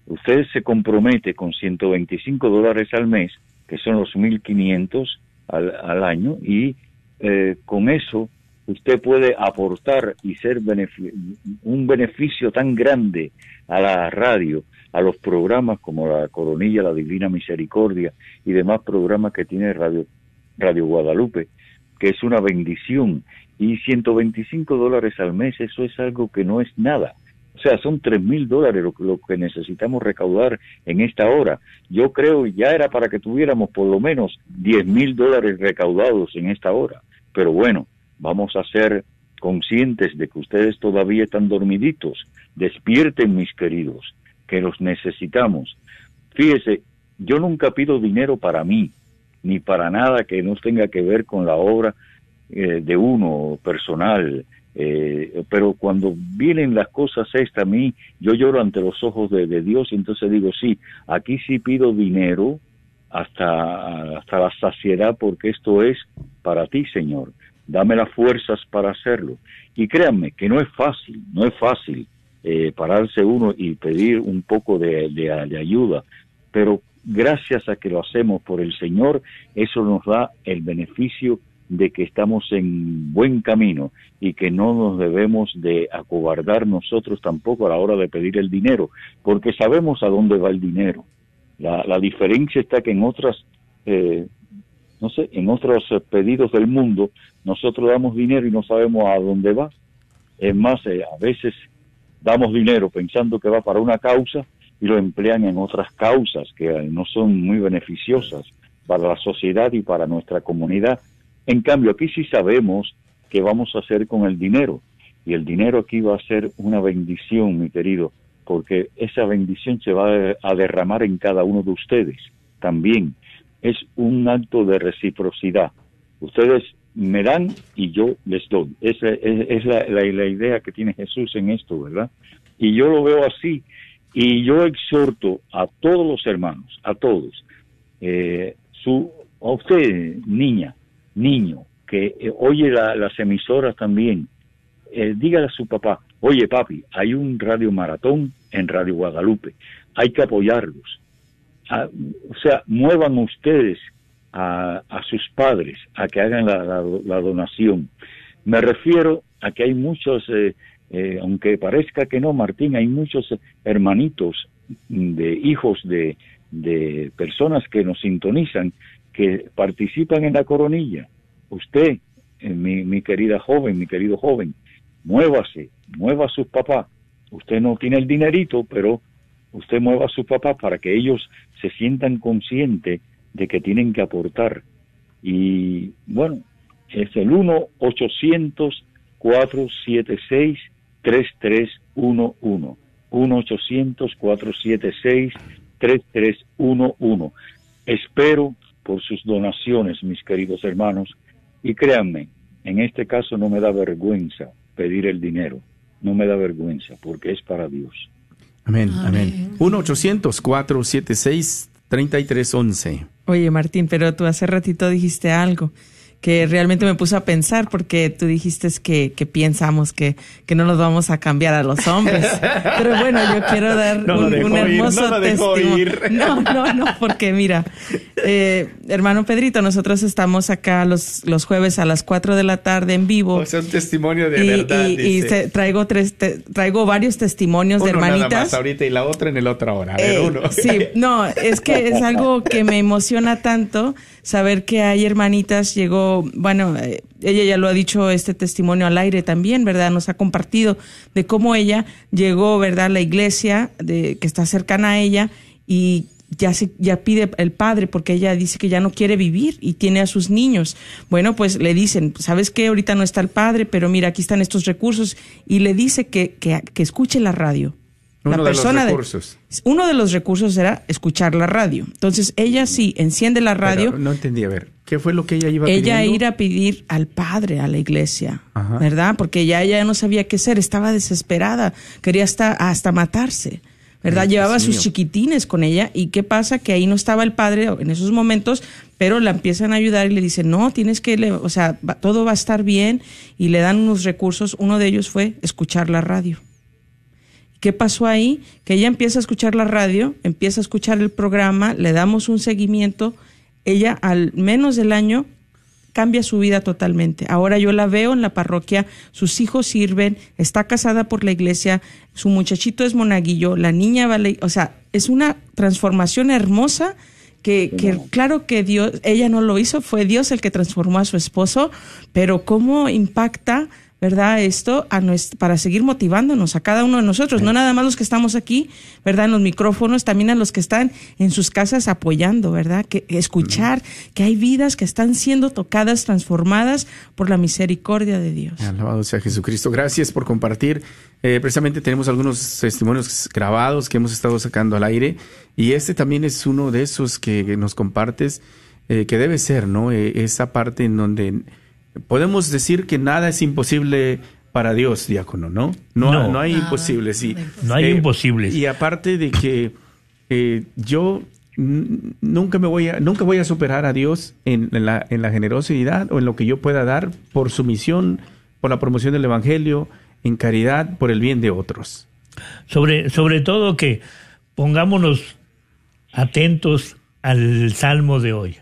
Usted se compromete con 125 dólares al mes, que son los 1.500 al, al año, y eh, con eso usted puede aportar y ser un beneficio tan grande a la radio, a los programas como la Coronilla, la Divina Misericordia y demás programas que tiene Radio, Radio Guadalupe, que es una bendición. Y 125 dólares al mes, eso es algo que no es nada. O sea, son tres mil dólares lo, que- lo que necesitamos recaudar en esta hora. Yo creo ya era para que tuviéramos por lo menos 10 mil dólares recaudados en esta hora. Pero bueno, vamos a ser conscientes de que ustedes todavía están dormiditos. Despierten, mis queridos, que los necesitamos. Fíjese, yo nunca pido dinero para mí, ni para nada que no tenga que ver con la obra eh, de uno personal. Eh, pero cuando vienen las cosas estas a mí, yo lloro ante los ojos de, Dios y entonces digo, sí, aquí sí pido dinero hasta, hasta la saciedad porque esto es para ti, Señor. Dame las fuerzas para hacerlo. Y créanme que no es fácil, no es fácil eh, pararse uno y pedir un poco de, de- de ayuda, pero gracias a que lo hacemos por el Señor, eso nos da el beneficio de que estamos en buen camino y que no nos debemos de acobardar nosotros tampoco a la hora de pedir el dinero, porque sabemos a dónde va el dinero. La, la diferencia está que en otras, eh, no sé, en otros eh, pedidos del mundo, nosotros damos dinero y no sabemos a dónde va. Es más, eh, a veces damos dinero pensando que va para una causa y lo emplean en otras causas que eh, no son muy beneficiosas para la sociedad y para nuestra comunidad. En cambio, aquí sí sabemos qué vamos a hacer con el dinero. Y el dinero aquí va a ser una bendición, mi querido, porque esa bendición se va a derramar en cada uno de ustedes también. Es un acto de reciprocidad. Ustedes me dan y yo les doy. Esa es, la- la idea que tiene Jesús en esto, ¿verdad? Y yo lo veo así. Y yo exhorto a todos los hermanos, a todos, eh, su, a usted, niña, niño, que eh, oye la- las emisoras también, eh, dígale a su papá, oye papi, hay un radio maratón en Radio Guadalupe, hay que apoyarlos. Ah, o sea, muevan ustedes a, a sus padres a que hagan la, donación. Me refiero a que hay muchos, eh, eh, aunque parezca que no, Martín, hay muchos hermanitos de hijos de, de personas que nos sintonizan que participan en la coronilla. Usted, eh, mi, mi querida joven, mi querido joven, muévase, mueva a sus papás. Usted no tiene el dinerito, pero usted mueva a sus papás para que ellos se sientan conscientes de que tienen que aportar. Y bueno, es el 1-800-476-3311. 1-800-476-3311. Espero por sus donaciones, mis queridos hermanos, y créanme, en este caso no me da vergüenza pedir el dinero, no me da vergüenza, porque es para Dios. Amén, amén. 1-800-476-3311. Oye, Martín, pero tú hace ratito dijiste algo que realmente me puso a pensar porque tú dijiste que, que pensamos que, que no nos vamos a cambiar a los hombres. Pero bueno, yo quiero dar No un, ir, hermoso no testimonio. ir. No, no, no, porque mira, eh, hermano Pedrito, nosotros estamos acá los, los jueves a las 4 de la tarde en vivo. O sea, un testimonio de y, verdad. y- y traigo tres, te- traigo varios testimonios de Uno nada hermanitas. más ahorita y la otra en el otra hora. A ver, Eh, uno. Sí, no, es que es algo que me emociona tanto saber que hay hermanitas. Llegó bueno, eh, ella ya lo ha dicho este testimonio al aire también, ¿verdad? Nos ha compartido de cómo ella llegó, ¿verdad? A la iglesia de, que está cercana a ella y ya se, ya pide el padre porque ella dice que ya no quiere vivir y tiene a sus niños. Bueno, pues le dicen, ¿sabes qué? Ahorita no está el padre, pero mira, aquí están estos recursos y le dice que, que, que escuche la radio. Uno la de los persona de- recursos. uno de los recursos era escuchar la radio. Entonces ella sí enciende la radio. Pero no entendí, a ver, ¿qué fue lo que ella iba ella pidiendo? ir a pedir al padre a la iglesia, Ajá. ¿verdad? Porque ya ella no sabía qué hacer, estaba desesperada, quería hasta, hasta matarse, ¿verdad? Ay, Llevaba sus mío. chiquitines con ella y qué pasa que ahí no estaba el padre en esos momentos, pero la empiezan a ayudar y le dicen, no, tienes que, o sea, va- todo va a estar bien y le dan unos recursos. Uno de ellos fue escuchar la radio. ¿Qué pasó ahí? Que ella empieza a escuchar la radio, empieza a escuchar el programa, le damos un seguimiento, ella al menos del año cambia su vida totalmente. Ahora yo la veo en la parroquia, sus hijos sirven, está casada por la iglesia, su muchachito es monaguillo, la niña va o sea, es una transformación hermosa que, que claro que Dios, ella no lo hizo, fue Dios el que transformó a su esposo, pero cómo impacta, ¿verdad? Esto a para seguir motivándonos a cada uno de nosotros, no nada más los que estamos aquí, ¿verdad? En los micrófonos, también a los que están en sus casas apoyando, ¿verdad? Que escuchar que hay vidas que están siendo tocadas, transformadas por la misericordia de Dios. Alabado sea Jesucristo. Gracias por compartir. Eh, precisamente tenemos algunos testimonios grabados que hemos estado sacando al aire y este también es uno de esos que nos compartes eh, que debe ser, ¿no? Eh, esa parte en donde podemos decir que nada es imposible para Dios, diácono, ¿no? No, No. no hay Nada. imposibles. Sí. No hay imposibles. Y aparte de que eh, yo nunca me voy a nunca voy a superar a Dios en, en la, en la generosidad o en lo que yo pueda dar por su misión, por la promoción del evangelio, en caridad, por el bien de otros. Sobre, sobre todo que pongámonos atentos al salmo de hoy.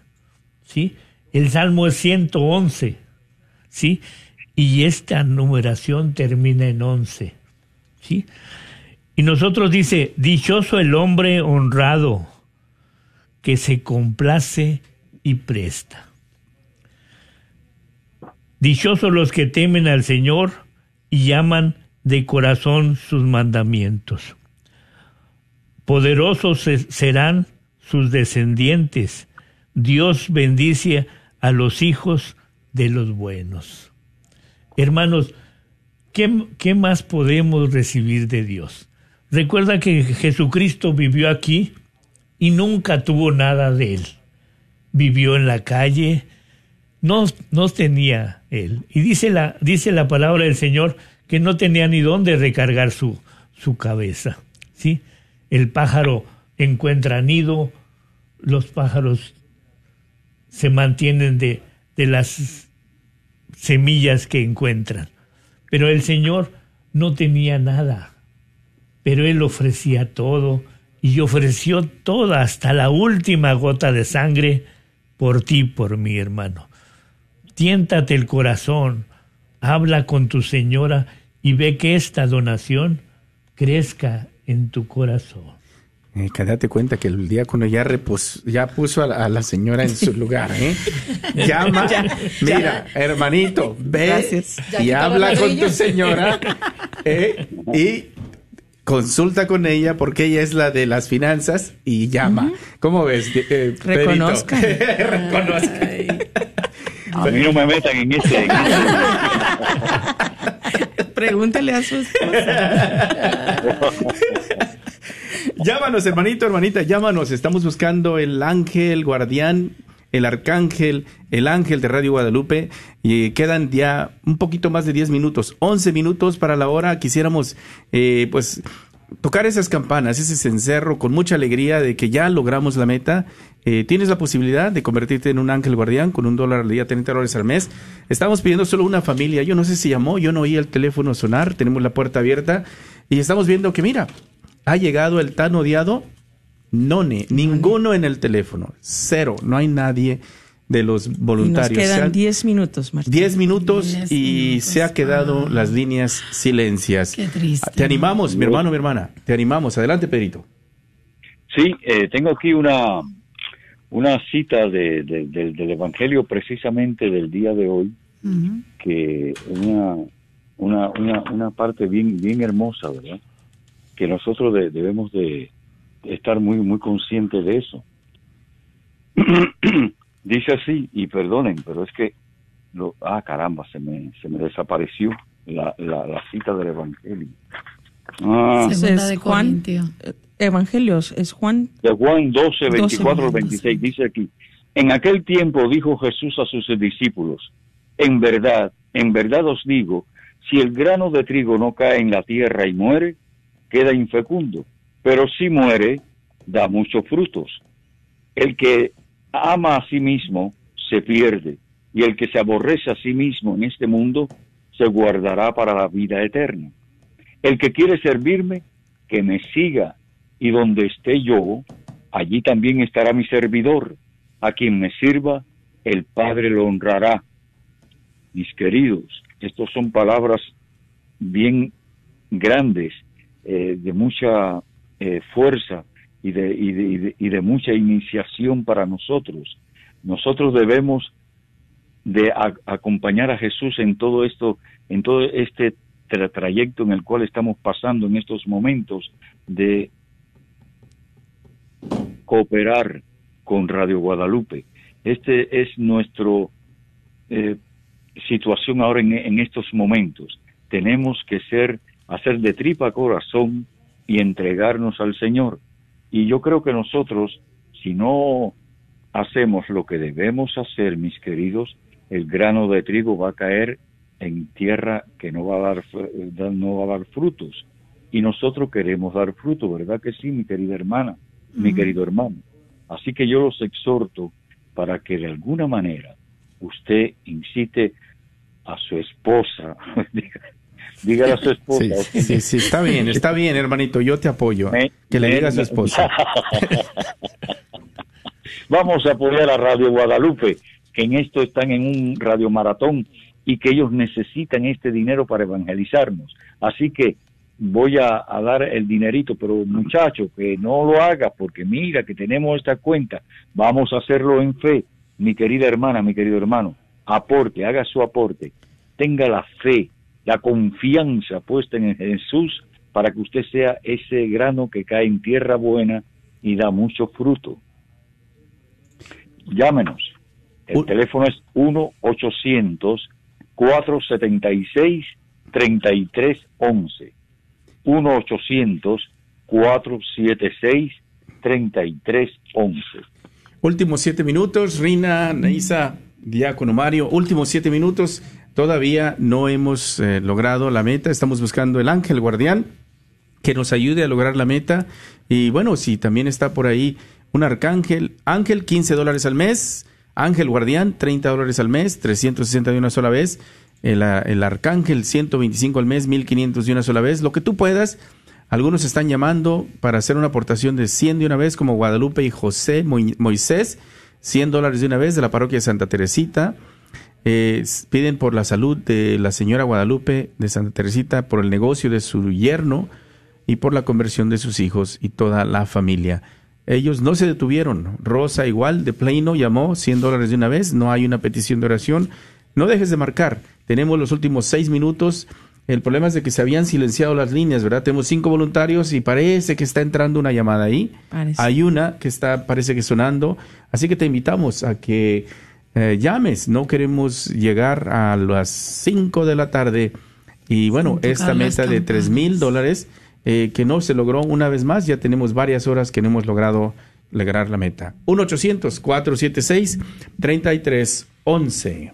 ¿sí? El salmo es 111. ¿Sí? Y esta numeración termina en 11. ¿sí? Y nosotros dice, dichoso el hombre honrado que se complace y presta. Dichosos los que temen al Señor y llaman de corazón sus mandamientos. Poderosos se- serán sus descendientes. Dios bendice a los hijos de los buenos. Hermanos, ¿qué, qué más podemos recibir de Dios? Recuerda que Jesucristo vivió aquí y nunca tuvo nada de él. Vivió en la calle, no, no tenía él. Y dice la, dice la palabra del Señor que no tenía ni dónde recargar su, su cabeza. ¿sí? El pájaro encuentra nido, los pájaros se mantienen de, de las semillas que encuentran. Pero el Señor no tenía nada, pero Él ofrecía todo y ofreció toda hasta la última gota de sangre por ti, por mi hermano. Tiéntate el corazón, habla con tu señora y ve que esta donación crezca en tu corazón. Eh, que date cuenta que el diácono ya, repos- ya puso a la, a la señora en su lugar, ¿eh? Llama, Ya, mira, ya. hermanito, ve Gracias. Y habla con tu señora ¿eh? y consulta con ella porque ella es la de las finanzas y llama. ¿Cómo ves, eh, Pedrito? Reconozcan. Reconozcan. A mí no me metan en ese. en ese- Pregúntale a su esposa. Llámanos, hermanito, hermanita, llámanos. Estamos buscando el ángel guardián, el arcángel, el ángel de Radio Guadalupe. Y quedan ya un poquito más de 10 minutos, 11 minutos para la hora. Quisiéramos, eh, pues, tocar esas campanas, ese cencerro con mucha alegría de que ya logramos la meta. Eh, tienes la posibilidad de convertirte en un ángel guardián con un dólar al día, 30 dólares al mes. Estamos pidiendo solo una familia. Yo no sé si llamó, yo no oí el teléfono sonar. Tenemos la puerta abierta y estamos viendo que, mira, ha llegado el tan odiado None, ninguno en el teléfono, cero, no hay nadie de los Y nos voluntarios. Se quedan han- 10 minutos, Martín. 10 minutos Diez y minutos. se ha quedado Ah. las líneas silencias. Qué triste. Te animamos, mi hermano, mi hermana, te animamos. Adelante, Pedrito. Sí, eh, tengo aquí una, una cita de, de- del- del Evangelio precisamente del día de hoy, que una, una, una, una parte bien, bien hermosa, ¿verdad? Que nosotros de- debemos de estar muy, muy conscientes de eso. Dice así, y perdonen, pero es que, lo, ah, caramba, se me, se me desapareció la, la, la cita del Evangelio. Ah, Segunda Es de Juan. Corintios. Evangelios, es Juan. de Juan 12, 24 al 12. 26, dice aquí, en aquel tiempo dijo Jesús a sus discípulos, en verdad, en verdad os digo, si el grano de trigo no cae en la tierra y muere, queda infecundo, pero si muere, da muchos frutos. El que ama a sí mismo se pierde, y el que se aborrece a sí mismo en este mundo se guardará para la vida eterna. El que quiere servirme, que me siga, y donde esté yo, allí también estará mi servidor. A quien me sirva, el Padre lo honrará. Mis queridos, estas son palabras bien grandes, eh, de mucha eh, fuerza y de, y, de, y de- y de mucha iniciación para nosotros. Nosotros debemos de acompañar a Jesús en todo esto, en todo este tra- trayecto en el cual estamos pasando en estos momentos de cooperar con Radio Guadalupe. Este es nuestro eh, situación ahora en, en estos momentos. Tenemos que ser, hacer de tripa corazón y entregarnos al Señor. Y yo creo que nosotros, si no hacemos lo que debemos hacer, mis queridos, el grano de trigo va a caer en tierra que no va a dar, eh, no va a dar frutos. Y nosotros queremos dar fruto, ¿verdad que sí, mi querida hermana, mi querido hermano? Así que yo los exhorto para que de alguna manera usted incite a su esposa, dígale a su esposa. Sí, sí, sí, está bien, está bien, hermanito, yo te apoyo. Me- Que le me- diga a su esposa. Vamos a apoyar a Radio Guadalupe, que en esto están en un radio maratón y que ellos necesitan este dinero para evangelizarnos. Así que voy a, a dar el dinerito, pero muchacho, que no lo haga porque mira que tenemos esta cuenta, vamos a hacerlo en fe. Mi querida hermana, mi querido hermano, aporte, haga su aporte, tenga la fe, la confianza puesta en Jesús para que usted sea ese grano que cae en tierra buena y da mucho fruto. Llámenos. El Un- teléfono es 1-800-476-3311. 1-800-476-3311. Últimos siete minutos, Rina, Neisa, Diácono Mario, últimos siete minutos. Todavía no hemos eh, logrado la meta. Estamos buscando el ángel guardián que nos ayude a lograr la meta. Y bueno, si también está por ahí un arcángel, ángel 15 dólares al mes, ángel guardián 30 dólares al mes, 360 de una sola vez, el, el arcángel 125 al mes, 1500 de una sola vez, lo que tú puedas. Algunos están llamando para hacer una aportación de 100 de una vez, como Guadalupe y José Moisés, 100 dólares de una vez de la parroquia de Santa Teresita. Eh, piden por la salud de la señora Guadalupe de Santa Teresita, por el negocio de su yerno y por la conversión de sus hijos y toda la familia. Ellos no se detuvieron. Rosa igual, de pleno, llamó 100 dólares de una vez. No hay una petición de oración. No dejes de marcar. Tenemos los últimos seis minutos. El problema es de que se habían silenciado las líneas, ¿verdad? Tenemos cinco voluntarios y parece que está entrando una llamada ahí. Parece. Hay una que está, parece que sonando. Así que te invitamos a que eh, llames. No queremos llegar a las 5 de la tarde. Y bueno, esta meta de tres mil campanas. dólares eh, que no se logró una vez más. Ya tenemos varias horas que no hemos logrado lograr la meta. 1-800-476-3311.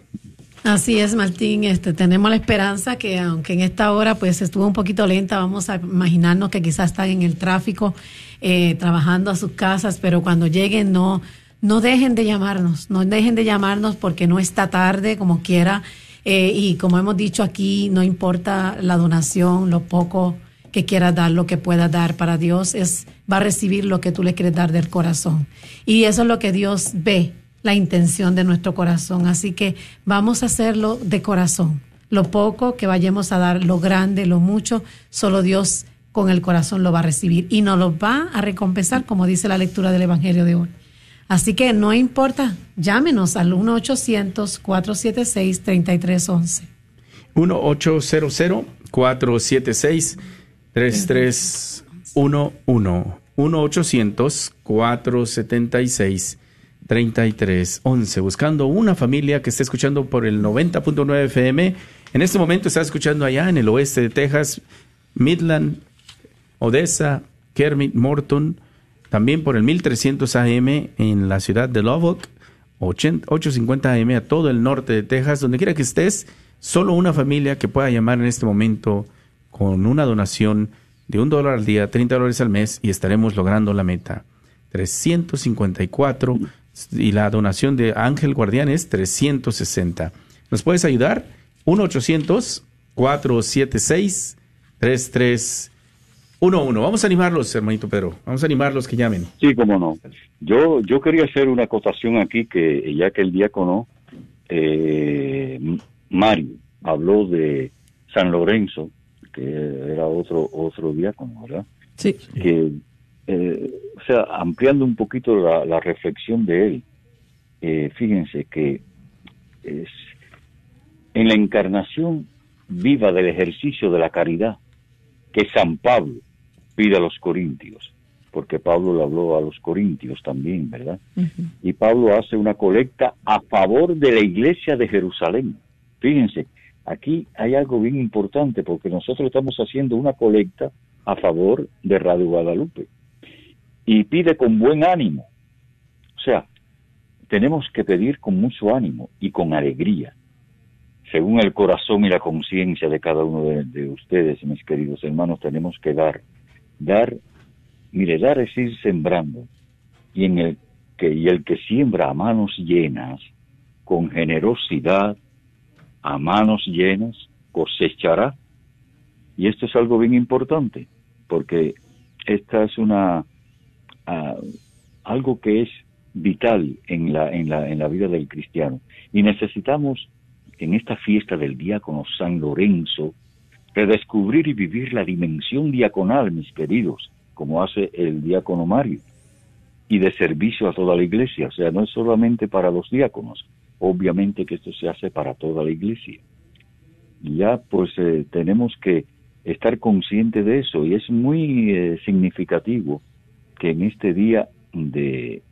Así es, Martín. Este, tenemos la esperanza que, aunque en esta hora pues estuvo un poquito lenta, vamos a imaginarnos que quizás están en el tráfico, eh, trabajando a sus casas, pero cuando lleguen no, no dejen de llamarnos, no dejen de llamarnos porque no está tarde, como quiera. Eh, y como hemos dicho aquí, no importa la donación, lo poco que quieras dar, lo que puedas dar para Dios, es, va a recibir lo que tú le quieres dar del corazón. Y eso es lo que Dios ve, la intención de nuestro corazón. Así que vamos a hacerlo de corazón. Lo poco que vayamos a dar, lo grande, lo mucho, solo Dios con el corazón lo va a recibir y nos lo va a recompensar, como dice la lectura del Evangelio de hoy. Así que no importa, llámenos al 1-800-476-3311. 1-800-476-3311. 1-800-476-3311. Buscando una familia que esté escuchando por el 90.9 FM. En este momento está escuchando allá en el oeste de Texas, Midland, Odessa, Kermit, Morton. También por el 1300 AM en la ciudad de Lubbock. 850 AM a todo el norte de Texas. Donde quiera que estés, solo una familia que pueda llamar en este momento con una donación de un dólar al día, 30 dólares al mes y estaremos logrando la meta. 354 y la donación de Ángel Guardián es 360. ¿Nos puedes ayudar? 1-800-476-3311. Vamos a animarlos, hermanito Pedro. Vamos a animarlos que llamen. Sí, cómo no. Yo, yo quería hacer una acotación aquí que ya que el diácono eh, Mario habló de San Lorenzo, que era otro otro diácono, ¿verdad? Sí. Que, eh, o sea, ampliando un poquito la, la reflexión de él, eh, fíjense que es en la encarnación viva del ejercicio de la caridad que San Pablo pide a los corintios, porque Pablo le habló a los corintios también, ¿verdad? Y Pablo hace una colecta a favor de la iglesia de Jerusalén. Fíjense, aquí hay algo bien importante porque nosotros estamos haciendo una colecta a favor de Radio Guadalupe y pide con buen ánimo. O sea, tenemos que pedir con mucho ánimo y con alegría, según el corazón y la conciencia de cada uno de, de ustedes, mis queridos hermanos, tenemos que dar, dar, mire, dar es ir sembrando, y en el que y el que siembra a manos llenas, con generosidad, a manos llenas, cosechará. Y esto es algo bien importante, porque esta es una ah, algo que es vital en la, en la, en la vida del cristiano. Y necesitamos en esta fiesta del diácono San Lorenzo redescubrir y vivir la dimensión diaconal, mis queridos, como hace el diácono Mario, y de servicio a toda la iglesia. O sea, no es solamente para los diáconos, obviamente que esto se hace para toda la iglesia. Ya pues eh, tenemos que estar conscientes de eso y es muy eh, significativo que en este día de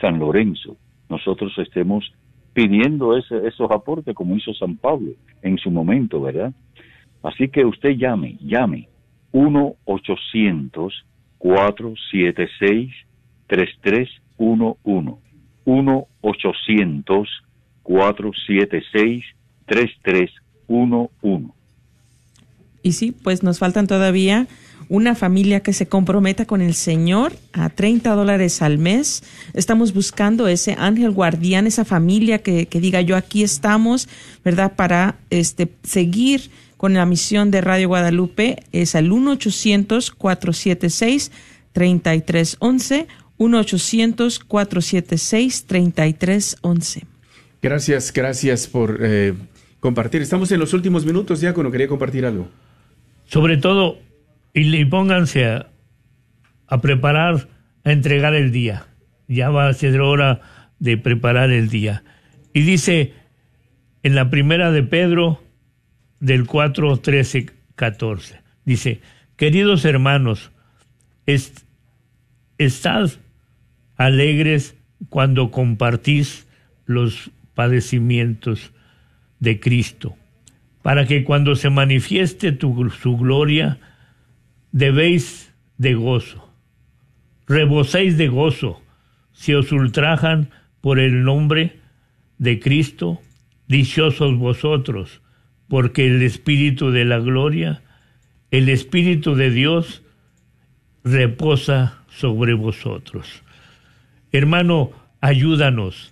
San Lorenzo nosotros estemos pidiendo ese, esos aportes como hizo San Pablo en su momento, ¿verdad? Así que usted llame, llame 1-800-476-3311. 1-800-476-3311. Y sí, pues nos faltan todavía una familia que se comprometa con el Señor a 30 dólares al mes. Estamos buscando ese ángel guardián, esa familia que, que diga yo aquí estamos, ¿verdad? Para este, seguir con la misión de Radio Guadalupe. Es al 1-800-476-3311. 1-800-476-3311. Gracias, gracias por eh, compartir. Estamos en los últimos minutos, Diácono. Quería compartir algo. Sobre todo, y, y pónganse a, a preparar, a entregar el día. Ya va a ser hora de preparar el día. Y dice en la primera de Pedro, del 4, 13, 14, dice, queridos hermanos, est- estad alegres cuando compartís los padecimientos de Cristo, para que cuando se manifieste tu, su gloria, debéis de gozo, reboséis de gozo, si os ultrajan por el nombre de Cristo, dichosos vosotros, porque el Espíritu de la gloria, el Espíritu de Dios, reposa sobre vosotros. Hermano, ayúdanos